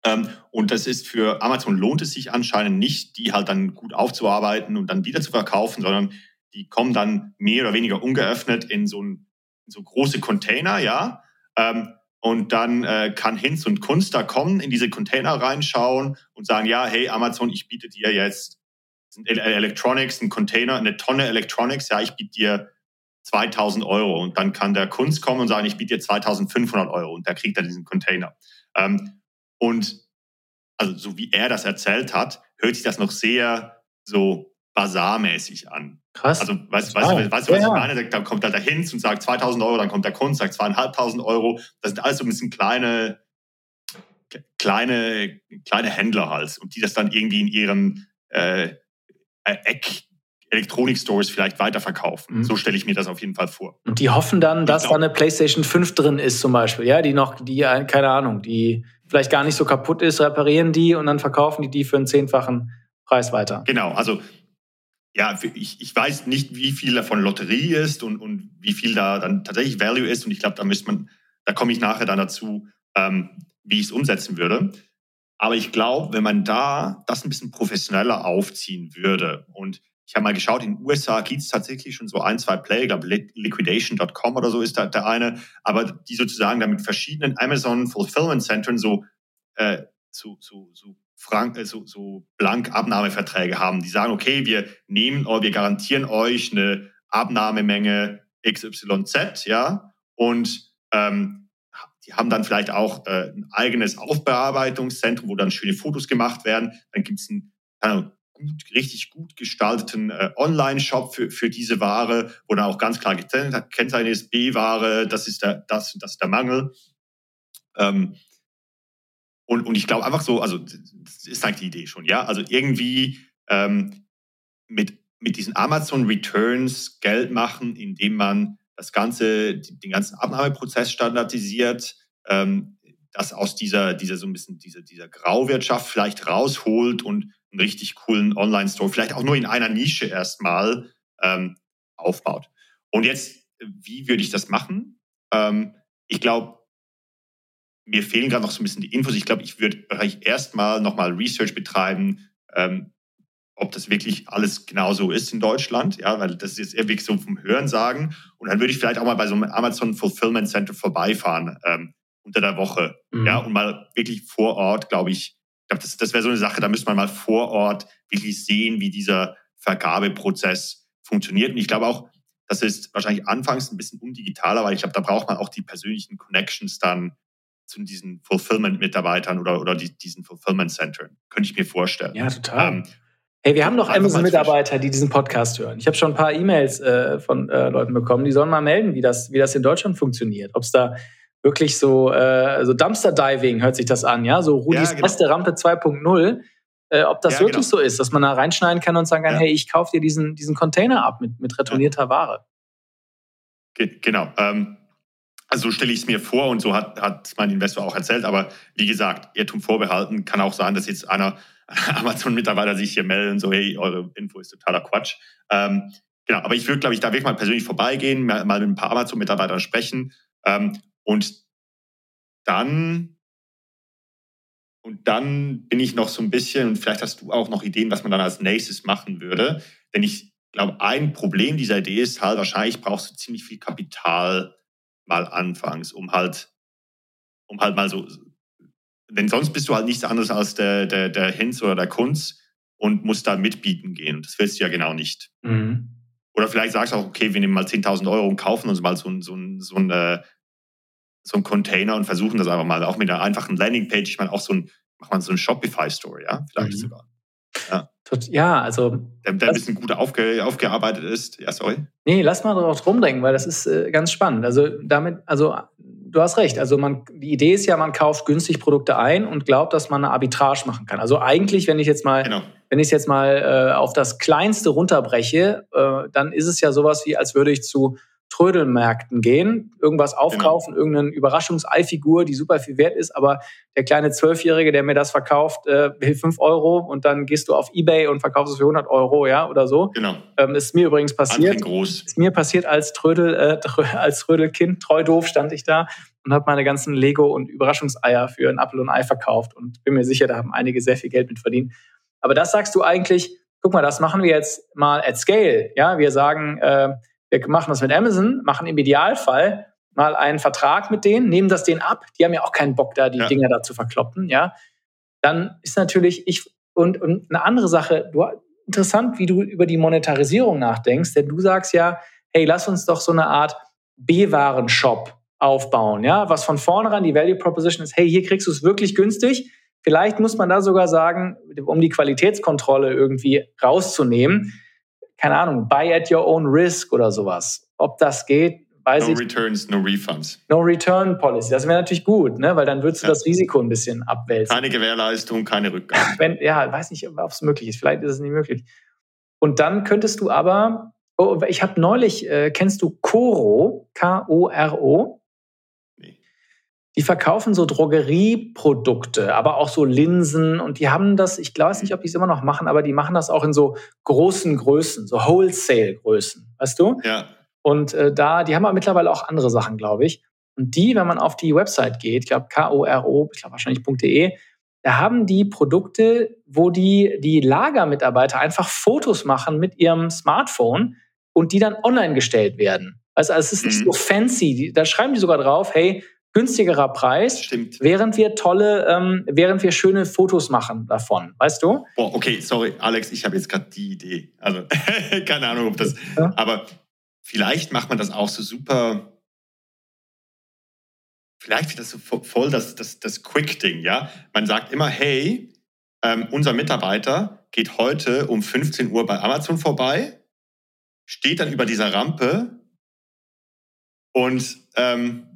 Ähm, und das ist für Amazon lohnt es sich anscheinend nicht, die halt dann gut aufzuarbeiten und dann wieder zu verkaufen, sondern die kommen dann mehr oder weniger ungeöffnet in so, ein, in so große Container, ja. Ähm, und dann äh, kann Hinz und Kunst da kommen, in diese Container reinschauen und sagen, ja, hey Amazon, ich biete dir jetzt Electronics, ein Container, eine Tonne Electronics, ja, ich biete dir 2000 Euro und dann kann der Kunst kommen und sagen, ich biete dir 2500 Euro und der kriegt dann diesen Container. Ähm, und also so wie er das erzählt hat, hört sich das noch sehr so basarmäßig an. Krass. Also weißt, weißt, weißt, weißt du, was ja, ich meine? Da kommt halt der Hinz und sagt 2000 Euro, dann kommt der Kunst, sagt zweieinhalbtausend Euro. Das sind alles so ein bisschen kleine, kleine, kleine Händler halt und die das dann irgendwie in ihren äh, äh, Eck Elektronik-Stores vielleicht weiterverkaufen. Mhm. So stelle ich mir das auf jeden Fall vor. Und die hoffen dann, dass da eine PlayStation 5 drin ist zum Beispiel, ja, die noch, die, äh, keine Ahnung, die vielleicht gar nicht so kaputt ist, reparieren die und dann verkaufen die die für einen zehnfachen Preis weiter. Genau, also ja, ich, ich weiß nicht, wie viel davon Lotterie ist und, und wie viel da dann tatsächlich Value ist und ich glaube, da müsste man, da komme ich nachher dann dazu, ähm, wie ich es umsetzen würde. Aber ich glaube, wenn man da das ein bisschen professioneller aufziehen würde und ich habe mal geschaut, in den USA gibt es tatsächlich schon so ein, zwei Player, ich glaube liquidation.com oder so ist da der eine, aber die sozusagen da mit verschiedenen Amazon Fulfillment Centern so, äh, so, so, so, frank, äh, so, so blank Abnahmeverträge haben. Die sagen, okay, wir nehmen, oder wir garantieren euch eine Abnahmemenge XYZ, ja, und ähm, die haben dann vielleicht auch äh, ein eigenes Aufbearbeitungszentrum, wo dann schöne Fotos gemacht werden. Dann gibt es ein, gut, richtig gut gestalteten äh, Online-Shop für, für diese Ware, wo dann auch ganz klar gekennzeichnet ist, B-Ware, das ist der, das, das ist der Mangel. Ähm, und, und ich glaube einfach so, also das ist eigentlich die Idee schon, ja. Also irgendwie ähm, mit, mit diesen Amazon Returns Geld machen, indem man das ganze, den ganzen Abnahmeprozess standardisiert, ähm, das aus dieser, dieser so ein bisschen dieser, dieser Grauwirtschaft vielleicht rausholt und einen richtig coolen Online-Store, vielleicht auch nur in einer Nische erstmal ähm, aufbaut. Und jetzt, wie würde ich das machen? Ähm, ich glaube, mir fehlen gerade noch so ein bisschen die Infos. Ich glaube, ich würde vielleicht erstmal nochmal Research betreiben, ähm, ob das wirklich alles genauso ist in Deutschland, ja, weil das ist jetzt eher wirklich so vom Hören sagen. Und dann würde ich vielleicht auch mal bei so einem Amazon Fulfillment Center vorbeifahren ähm, unter der Woche, mhm. ja, und mal wirklich vor Ort, glaube ich, ich glaube, das, das wäre so eine Sache, da müsste man mal vor Ort wirklich sehen, wie dieser Vergabeprozess funktioniert. Und ich glaube auch, das ist wahrscheinlich anfangs ein bisschen undigitaler, weil ich glaube, da braucht man auch die persönlichen Connections dann zu diesen Fulfillment-Mitarbeitern oder, oder die, diesen Fulfillment-Centern. Könnte ich mir vorstellen. Ja, total. Ähm, Hey, wir haben noch Amazon-Mitarbeiter, die diesen Podcast hören. Ich habe schon ein paar E-Mails äh, von äh, Leuten bekommen, die sollen mal melden, wie das, wie das in Deutschland funktioniert. Ob es da wirklich so, äh, so Dumpster-Diving hört sich das an, ja? So Rudis ja, genau. beste Rampe 2.0. Äh, ob das ja, wirklich genau. so ist, dass man da reinschneiden kann und sagen kann, ja. hey, ich kaufe dir diesen, diesen Container ab mit, mit retournierter Ware. Genau. Ähm, also so stelle ich es mir vor und so hat, hat mein Investor auch erzählt. Aber wie gesagt, Irrtum vorbehalten kann auch sein, dass jetzt einer Amazon-Mitarbeiter sich hier melden und so, hey, eure Info ist totaler Quatsch. Ähm, genau, aber ich würde, glaube ich, da wirklich mal persönlich vorbeigehen, mal, mal mit ein paar Amazon-Mitarbeitern sprechen ähm, und dann und dann bin ich noch so ein bisschen, und vielleicht hast du auch noch Ideen, was man dann als nächstes machen würde. Denn ich glaube, ein Problem dieser Idee ist halt, wahrscheinlich brauchst du ziemlich viel Kapital mal anfangs, um halt, um halt mal so, denn sonst bist du halt nichts anderes als der, der, der Hinz oder der Kunz und musst da mitbieten gehen. Das willst du ja genau nicht. Mhm. Oder vielleicht sagst du auch, okay, wir nehmen mal 10.000 Euro und kaufen uns mal so ein, so ein, so ein, äh, so ein Container und versuchen das einfach mal, auch mit einer einfachen Landingpage. Ich meine, auch so ein, macht man so ein Shopify-Store, ja, vielleicht mhm. sogar. Ja. Ja, also. Der, der ein bisschen gut aufge, aufgearbeitet ist. Ja, sorry. Nee, lass mal drauf rumdenken, weil das ist äh, ganz spannend. Also damit, also du hast recht. Also man, die Idee ist ja, man kauft günstig Produkte ein und glaubt, dass man eine Arbitrage machen kann. Also eigentlich, wenn ich jetzt mal, genau. wenn ich es jetzt mal äh, auf das Kleinste runterbreche, äh, dann ist es ja sowas wie, als würde ich zu Trödelmärkten gehen, irgendwas genau. aufkaufen, genau. irgendeine Überraschungseifigur, die super viel wert ist, aber der kleine Zwölfjährige, der mir das verkauft, äh, will fünf Euro und dann gehst du auf Ebay und verkaufst es für 100 Euro, ja, oder so. Genau. Ähm, ist mir übrigens passiert. Groß. Ist mir passiert als Trödel, äh, als Trödelkind, treu doof stand ich da und habe meine ganzen Lego und Überraschungseier für ein Apfel und Ei verkauft und bin mir sicher, da haben einige sehr viel Geld mit verdient. Aber das sagst du eigentlich, guck mal, das machen wir jetzt mal at scale, ja, wir sagen, äh, wir machen das mit Amazon, machen im Idealfall mal einen Vertrag mit denen, nehmen das denen ab. Die haben ja auch keinen Bock, da die ja. Dinger da zu verkloppen, ja. Dann ist natürlich ich und, und eine andere Sache, du, interessant, wie du über die Monetarisierung nachdenkst, denn du sagst ja, hey, lass uns doch so eine Art B-Waren-Shop aufbauen, ja, was von vornherein die Value Proposition ist, hey, hier kriegst du es wirklich günstig. Vielleicht muss man da sogar sagen, um die Qualitätskontrolle irgendwie rauszunehmen, keine Ahnung, buy at your own risk oder sowas. Ob das geht, weiß no ich. No returns, no refunds. No return policy. Das wäre natürlich gut, ne? weil dann würdest du ja. das Risiko ein bisschen abwälzen. Keine Gewährleistung, keine Rückgabe. Wenn, ja, weiß nicht, ob es möglich ist. Vielleicht ist es nicht möglich. Und dann könntest du aber, oh, ich habe neulich, äh, kennst du Koro, K-O-R-O? Die verkaufen so Drogerieprodukte, aber auch so Linsen und die haben das, ich weiß nicht, ob die es immer noch machen, aber die machen das auch in so großen Größen, so Wholesale-Größen, weißt du? Ja. Und äh, da, die haben aber mittlerweile auch andere Sachen, glaube ich. Und die, wenn man auf die Website geht, ich glaube K-O-R-O, ich glaube wahrscheinlich.de, da haben die Produkte, wo die, die Lagermitarbeiter einfach Fotos machen mit ihrem Smartphone und die dann online gestellt werden. Also, also es ist nicht mhm. so fancy. Da schreiben die sogar drauf, hey, günstigerer Preis, Stimmt. während wir tolle, ähm, während wir schöne Fotos machen davon, weißt du? Boah, okay, sorry, Alex, ich habe jetzt gerade die Idee. Also keine Ahnung, ob das, ja. aber vielleicht macht man das auch so super. Vielleicht wird das so voll das, das, das Quick-Ding, ja? Man sagt immer, hey, ähm, unser Mitarbeiter geht heute um 15 Uhr bei Amazon vorbei, steht dann über dieser Rampe und ähm,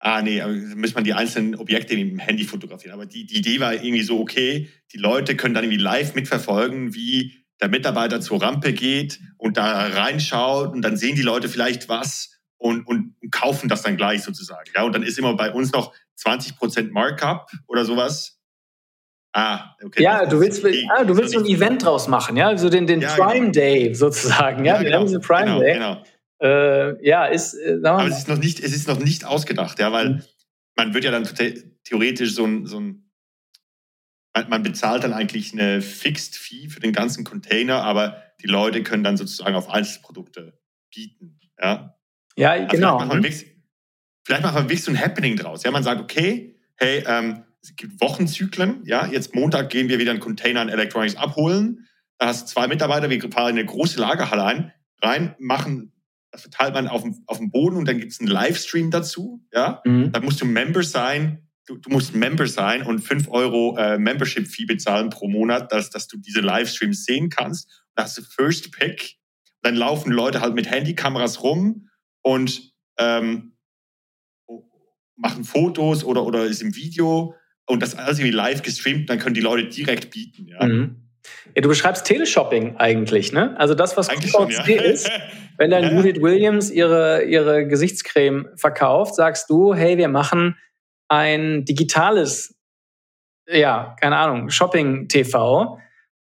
ah nee, muss man die einzelnen Objekte mit dem Handy fotografieren. Aber die, die Idee war irgendwie so, okay, die Leute können dann irgendwie live mitverfolgen, wie der Mitarbeiter zur Rampe geht und da reinschaut und dann sehen die Leute vielleicht was und, und, und kaufen das dann gleich sozusagen. Ja, und dann ist immer bei uns noch 20% Markup oder sowas. Ah, okay. Ja, du willst, ah, du willst so ein Event draus machen, ja, so den, den ja, Prime genau. Day sozusagen, ja, ja genau, den Prime genau, Day. Genau. Äh, ja, ist, äh, Aber es ist noch nicht, es ist noch nicht ausgedacht, ja, weil mhm. man wird ja dann theoretisch so ein, so ein man bezahlt dann eigentlich eine Fixed Fee für den ganzen Container, aber die Leute können dann sozusagen auf Einzelprodukte bieten. Ja, ja also genau. Vielleicht macht, man wirklich, vielleicht macht man wirklich so ein Happening draus. Ja, man sagt, okay, hey, ähm, es gibt Wochenzyklen. Ja, jetzt Montag gehen wir wieder einen Container an Electronics abholen. Da hast du zwei Mitarbeiter, wir fahren in eine große Lagerhalle ein, rein, machen, verteilt man auf dem, auf dem Boden und dann gibt es einen Livestream dazu. Ja, mhm. da musst du Member sein du, du musst Member sein und 5 Euro äh, Membership-Fee bezahlen pro Monat, dass, dass du diese Livestreams sehen kannst. Da hast du First Pick. Dann laufen Leute halt mit Handykameras rum und ähm, machen Fotos oder, oder ist im Video und das alles irgendwie live gestreamt, dann können die Leute direkt bieten. Ja. Mhm. Ja, du beschreibst Teleshopping eigentlich, ne? Also das, was schon, ja. ist, wenn dann ja. Judith Williams ihre, ihre Gesichtscreme verkauft, sagst du, hey, wir machen ein digitales, ja, keine Ahnung, Shopping-TV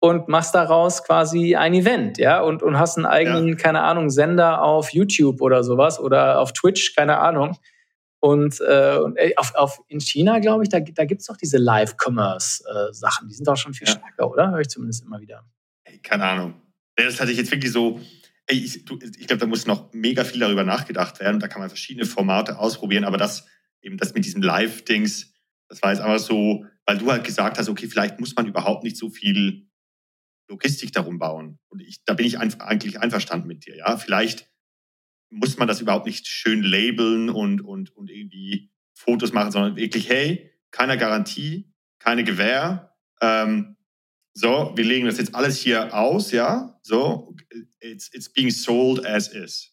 und machst daraus quasi ein Event, ja, und, und hast einen eigenen, keine Ahnung, Sender auf YouTube oder sowas oder auf Twitch, keine Ahnung. Und, äh, und auf, auf, in China, glaube ich, da, da gibt es doch diese Live-Commerce-Sachen. die sind doch schon viel ja. stärker, oder? Höre ich zumindest immer wieder. Hey, keine Ahnung. Das hatte ich jetzt wirklich so. Ey, ich, ich glaube, da muss noch mega viel darüber nachgedacht werden. Da kann man verschiedene Formate ausprobieren, aber das eben das mit diesen Live-Dings, das war jetzt aber so, weil du halt gesagt hast, okay, vielleicht muss man überhaupt nicht so viel Logistik darum bauen. Und ich, da bin ich eigentlich einverstanden mit dir. Ja, vielleicht muss man das überhaupt nicht schön labeln und, und, und irgendwie Fotos machen, sondern wirklich, hey, keine Garantie, keine Gewähr. Ähm, so, wir legen das jetzt alles hier aus, ja. So, it's, it's being sold as is.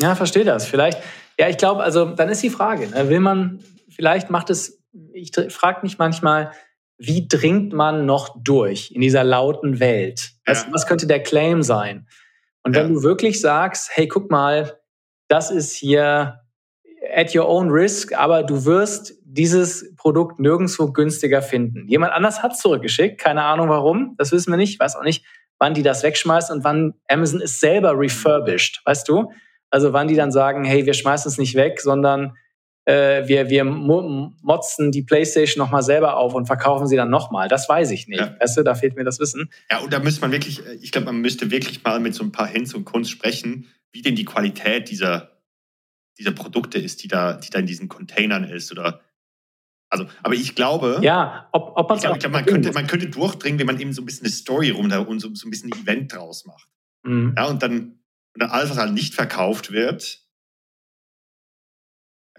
Ja, verstehe das. Vielleicht, ja, ich glaube, also dann ist die Frage, ne, will man, vielleicht macht es, ich frage mich manchmal, wie dringt man noch durch in dieser lauten Welt? Was, ja. was könnte der Claim sein? Und wenn ja. du wirklich sagst, hey, guck mal, das ist hier at your own risk, aber du wirst dieses Produkt nirgendwo günstiger finden. Jemand anders hat es zurückgeschickt, keine Ahnung warum, das wissen wir nicht, ich weiß auch nicht, wann die das wegschmeißen und wann Amazon ist selber refurbished, weißt du? Also wann die dann sagen, hey, wir schmeißen es nicht weg, sondern äh, wir, wir motzen die Playstation nochmal selber auf und verkaufen sie dann nochmal. Das weiß ich nicht. Ja. Weißt du, da fehlt mir das Wissen. Ja, und da müsste man wirklich, äh, ich glaube, man müsste wirklich mal mit so ein paar Hints und Kunst sprechen, wie denn die Qualität dieser, dieser Produkte ist, die da, die da in diesen Containern ist oder also, aber ich glaube, ja, ob, ob ich glaube, glaub, man, könnte, man könnte durchdringen, wenn man eben so ein bisschen eine Story rum da und so, so ein bisschen ein Event draus macht. Mhm. Ja, und dann und dann alles, was halt nicht verkauft wird,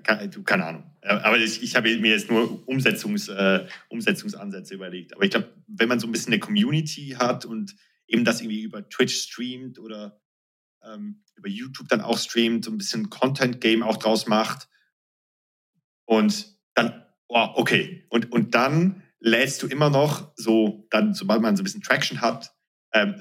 keine Ahnung. Aber ich, ich habe mir jetzt nur Umsetzungs, äh, Umsetzungsansätze überlegt. Aber ich glaube, wenn man so ein bisschen eine Community hat und eben das irgendwie über Twitch streamt oder ähm, über YouTube dann auch streamt, so ein bisschen Content-Game auch draus macht und dann, oh, okay. Und, und dann lädst du immer noch so, dann, sobald man so ein bisschen Traction hat, ähm,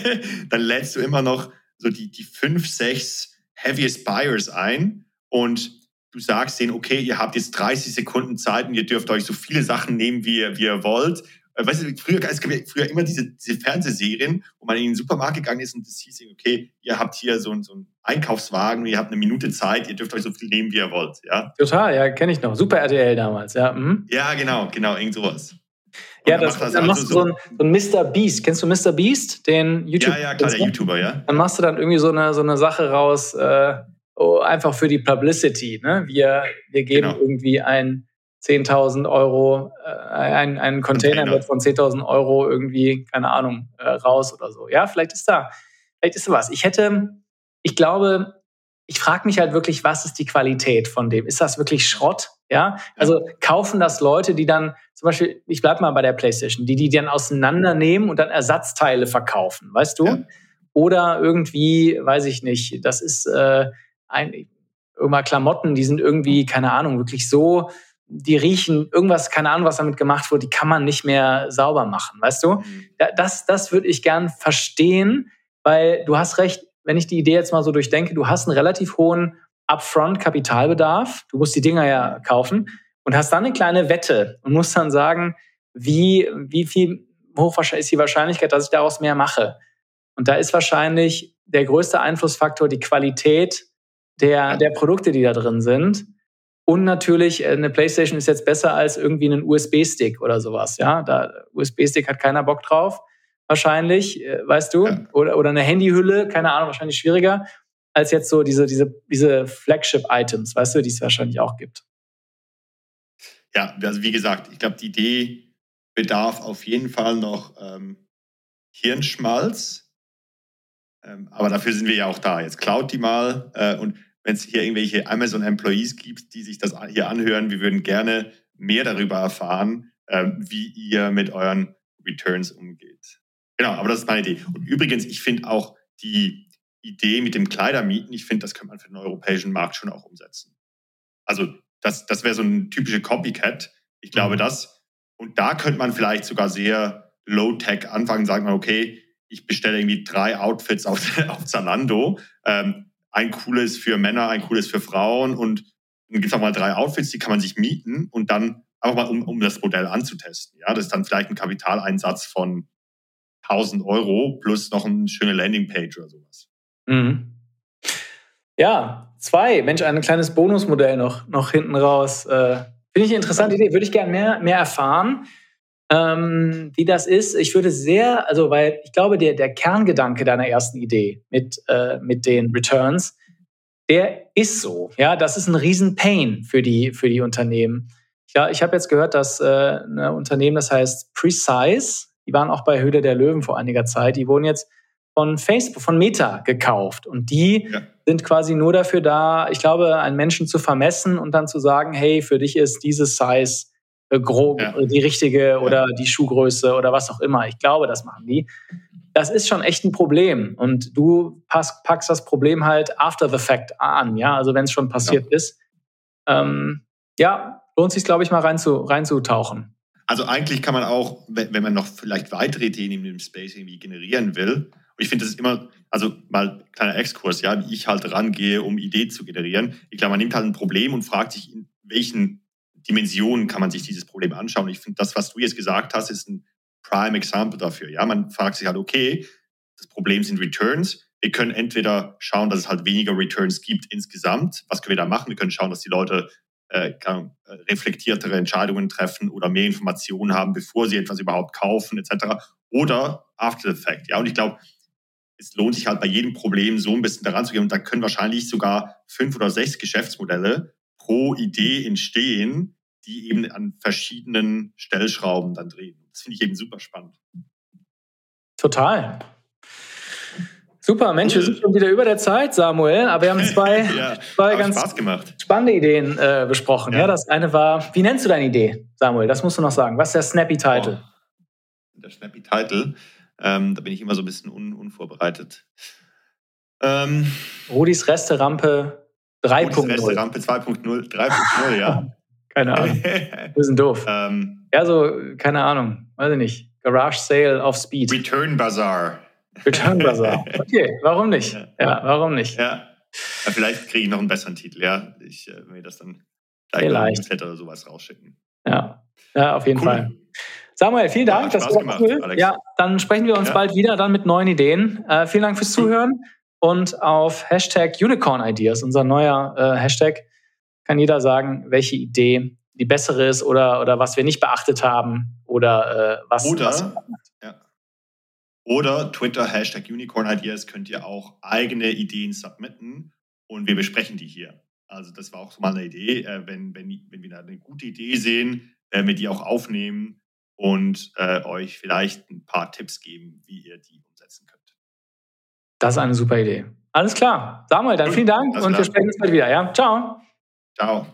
dann lädst du immer noch so die, die fünf, sechs heaviest Buyers ein und du sagst denen, okay, ihr habt jetzt 30 Sekunden Zeit und ihr dürft euch so viele Sachen nehmen, wie ihr, wie ihr wollt. Äh, weißt du, früher, es gab ja früher immer diese, diese Fernsehserien, wo man in den Supermarkt gegangen ist und das hieß, okay, ihr habt hier so, so einen Einkaufswagen und ihr habt eine Minute Zeit, ihr dürft euch so viel nehmen, wie ihr wollt. Ja? Total, ja, kenne ich noch. Super RTL damals, ja. Mhm. Ja, genau, genau, irgend sowas. Ja, das, das dann machst du so, ein, so ein Mr. Beast. Kennst du Mr. Beast, den YouTube? Ja, ja, klar, der YouTuber, ja. Dann machst du dann irgendwie so eine, so eine Sache raus, äh, oh, einfach für die Publicity. Ne? Wir, wir geben genau. irgendwie ein 10.000 Euro, äh, ein, einen Container, Container. von 10.000 Euro irgendwie, keine Ahnung, äh, raus oder so. Ja, vielleicht ist da, vielleicht ist da was. Ich hätte, ich glaube, ich frage mich halt wirklich, was ist die Qualität von dem? Ist das wirklich Schrott? Ja, also kaufen das Leute, die dann zum Beispiel, ich bleib mal bei der PlayStation, die die dann auseinandernehmen und dann Ersatzteile verkaufen, weißt du? Ja. Oder irgendwie, weiß ich nicht, das ist äh, ein, irgendwann Klamotten, die sind irgendwie, keine Ahnung, wirklich so, die riechen irgendwas, keine Ahnung, was damit gemacht wurde, die kann man nicht mehr sauber machen, weißt du? Mhm. Das, das würde ich gern verstehen, weil du hast recht, wenn ich die Idee jetzt mal so durchdenke, du hast einen relativ hohen Upfront-Kapitalbedarf, du musst die Dinger ja kaufen und hast dann eine kleine Wette und musst dann sagen, wie, wie viel hoch ist die Wahrscheinlichkeit, dass ich daraus mehr mache. Und da ist wahrscheinlich der größte Einflussfaktor die Qualität der, der Produkte, die da drin sind. Und natürlich, äh, eine PlayStation ist jetzt besser als irgendwie ein USB-Stick oder sowas. Ja, da USB-Stick hat keiner Bock drauf, wahrscheinlich, äh, weißt du, ja. oder, oder eine Handyhülle, keine Ahnung, wahrscheinlich schwieriger als jetzt so diese, diese, diese Flagship-Items, weißt du, die es wahrscheinlich auch gibt. Ja, also wie gesagt, ich glaube, die Idee bedarf auf jeden Fall noch ähm, Hirnschmalz. Ähm, aber dafür sind wir ja auch da. Jetzt klaut die mal äh, und wenn es hier irgendwelche Amazon-Employees gibt, die sich das hier anhören, wir würden gerne mehr darüber erfahren, äh, wie ihr mit euren Returns umgeht. Genau, aber das ist meine Idee. Und übrigens, ich finde auch die Idee mit dem Kleidermieten, ich finde, das könnte man für den europäischen Markt schon auch umsetzen. Also das, das wäre so ein typischer Copycat. Ich glaube, mhm. das, und da könnte man vielleicht sogar sehr low-tech anfangen, sagen wir, okay, ich bestelle irgendwie drei Outfits auf, auf Zalando. Ähm, ein cooles für Männer, ein cooles für Frauen und dann gibt es auch mal drei Outfits, die kann man sich mieten und dann einfach mal, um, um das Modell anzutesten. Ja, das ist dann vielleicht ein Kapitaleinsatz von 1000 Euro plus noch eine schöne Landingpage oder sowas. Mhm. Ja, zwei. Mensch, ein kleines Bonusmodell noch, noch hinten raus. Äh, Finde ich eine interessante Idee. Würde ich gerne mehr, mehr erfahren, ähm, wie das ist. Ich würde sehr, also, weil ich glaube, der, der Kerngedanke deiner ersten Idee mit, äh, mit den Returns, der ist so. Ja, das ist ein Riesen-Pain für die, für die Unternehmen. Ja, ich habe jetzt gehört, dass äh, ein Unternehmen, das heißt Precise, die waren auch bei Höhle der Löwen vor einiger Zeit, die wurden jetzt von Facebook, von Meta gekauft. Und die ja. sind quasi nur dafür da, ich glaube, einen Menschen zu vermessen und dann zu sagen, hey, für dich ist dieses Size grob ja. die richtige ja. oder die Schuhgröße oder was auch immer. Ich glaube, das machen die. Das ist schon echt ein Problem. Und du packst, packst das Problem halt after the fact an, ja, also wenn es schon passiert ist. Ähm, ja, lohnt sich, glaube ich, mal reinzu, reinzutauchen. Also eigentlich kann man auch, wenn man noch vielleicht weitere Ideen in dem Space irgendwie generieren will, und ich finde, das ist immer, also mal kleiner Exkurs, ja, wie ich halt rangehe, um Ideen zu generieren. Ich glaube, man nimmt halt ein Problem und fragt sich, in welchen Dimensionen kann man sich dieses Problem anschauen. Ich finde, das, was du jetzt gesagt hast, ist ein Prime Example dafür. Ja, man fragt sich halt, okay, das Problem sind Returns. Wir können entweder schauen, dass es halt weniger Returns gibt insgesamt. Was können wir da machen? Wir können schauen, dass die Leute äh, äh reflektiertere Entscheidungen treffen oder mehr Informationen haben, bevor sie etwas überhaupt kaufen, etc. Oder After the Fact. Ja, und ich glaube, es lohnt sich halt bei jedem Problem so ein bisschen daran zu gehen. Und da können wahrscheinlich sogar fünf oder sechs Geschäftsmodelle pro Idee entstehen, die eben an verschiedenen Stellschrauben dann drehen. Das finde ich eben super spannend. Total. Super, Mensch, wir sind schon wieder über der Zeit, Samuel, aber wir haben zwei, ja, zwei ganz spannende Ideen äh, besprochen. Ja. ja. das eine war, wie nennst du deine Idee, Samuel? Das musst du noch sagen. Was ist der Snappy Title? Oh, der Snappy Title. Ähm, da bin ich immer so ein bisschen un unvorbereitet. Ähm, Rudis Resterampe 3.0. Rudis Resterampe 2.0, 3.0, ja. keine Ahnung. Wir sind doof. Ähm, ja, so, keine Ahnung, weiß ich nicht. Garage Sale auf Speed. Return Bazaar. Return Bazaar. Okay, warum nicht? Ja, ja warum nicht? Ja. ja vielleicht kriege ich noch einen besseren Titel, ja. Ich äh, will das dann gleich vielleicht oder sowas rausschicken. Ja, ja auf jeden cool. Fall. Samuel, vielen Dank. Ja, das war gemacht, cool. Alex. Ja, dann sprechen wir uns ja. bald wieder, dann mit neuen Ideen. Äh, vielen Dank fürs Zuhören und auf Hashtag Unicorn Ideas, unser neuer äh, Hashtag, kann jeder sagen, welche Idee die bessere ist oder, oder was wir nicht beachtet haben oder äh, was. Oder, was ja. oder Twitter Hashtag Unicorn Ideas könnt ihr auch eigene Ideen submitten und wir besprechen die hier. Also das war auch so mal eine Idee. Äh, wenn, wenn, wenn wir da eine gute Idee sehen, werden wir die auch aufnehmen und äh, euch vielleicht ein paar Tipps geben, wie ihr die. Das ist eine super Idee. Alles klar. Samuel, dann vielen Dank und wir sprechen uns bald wieder. Ja, ciao. Ciao.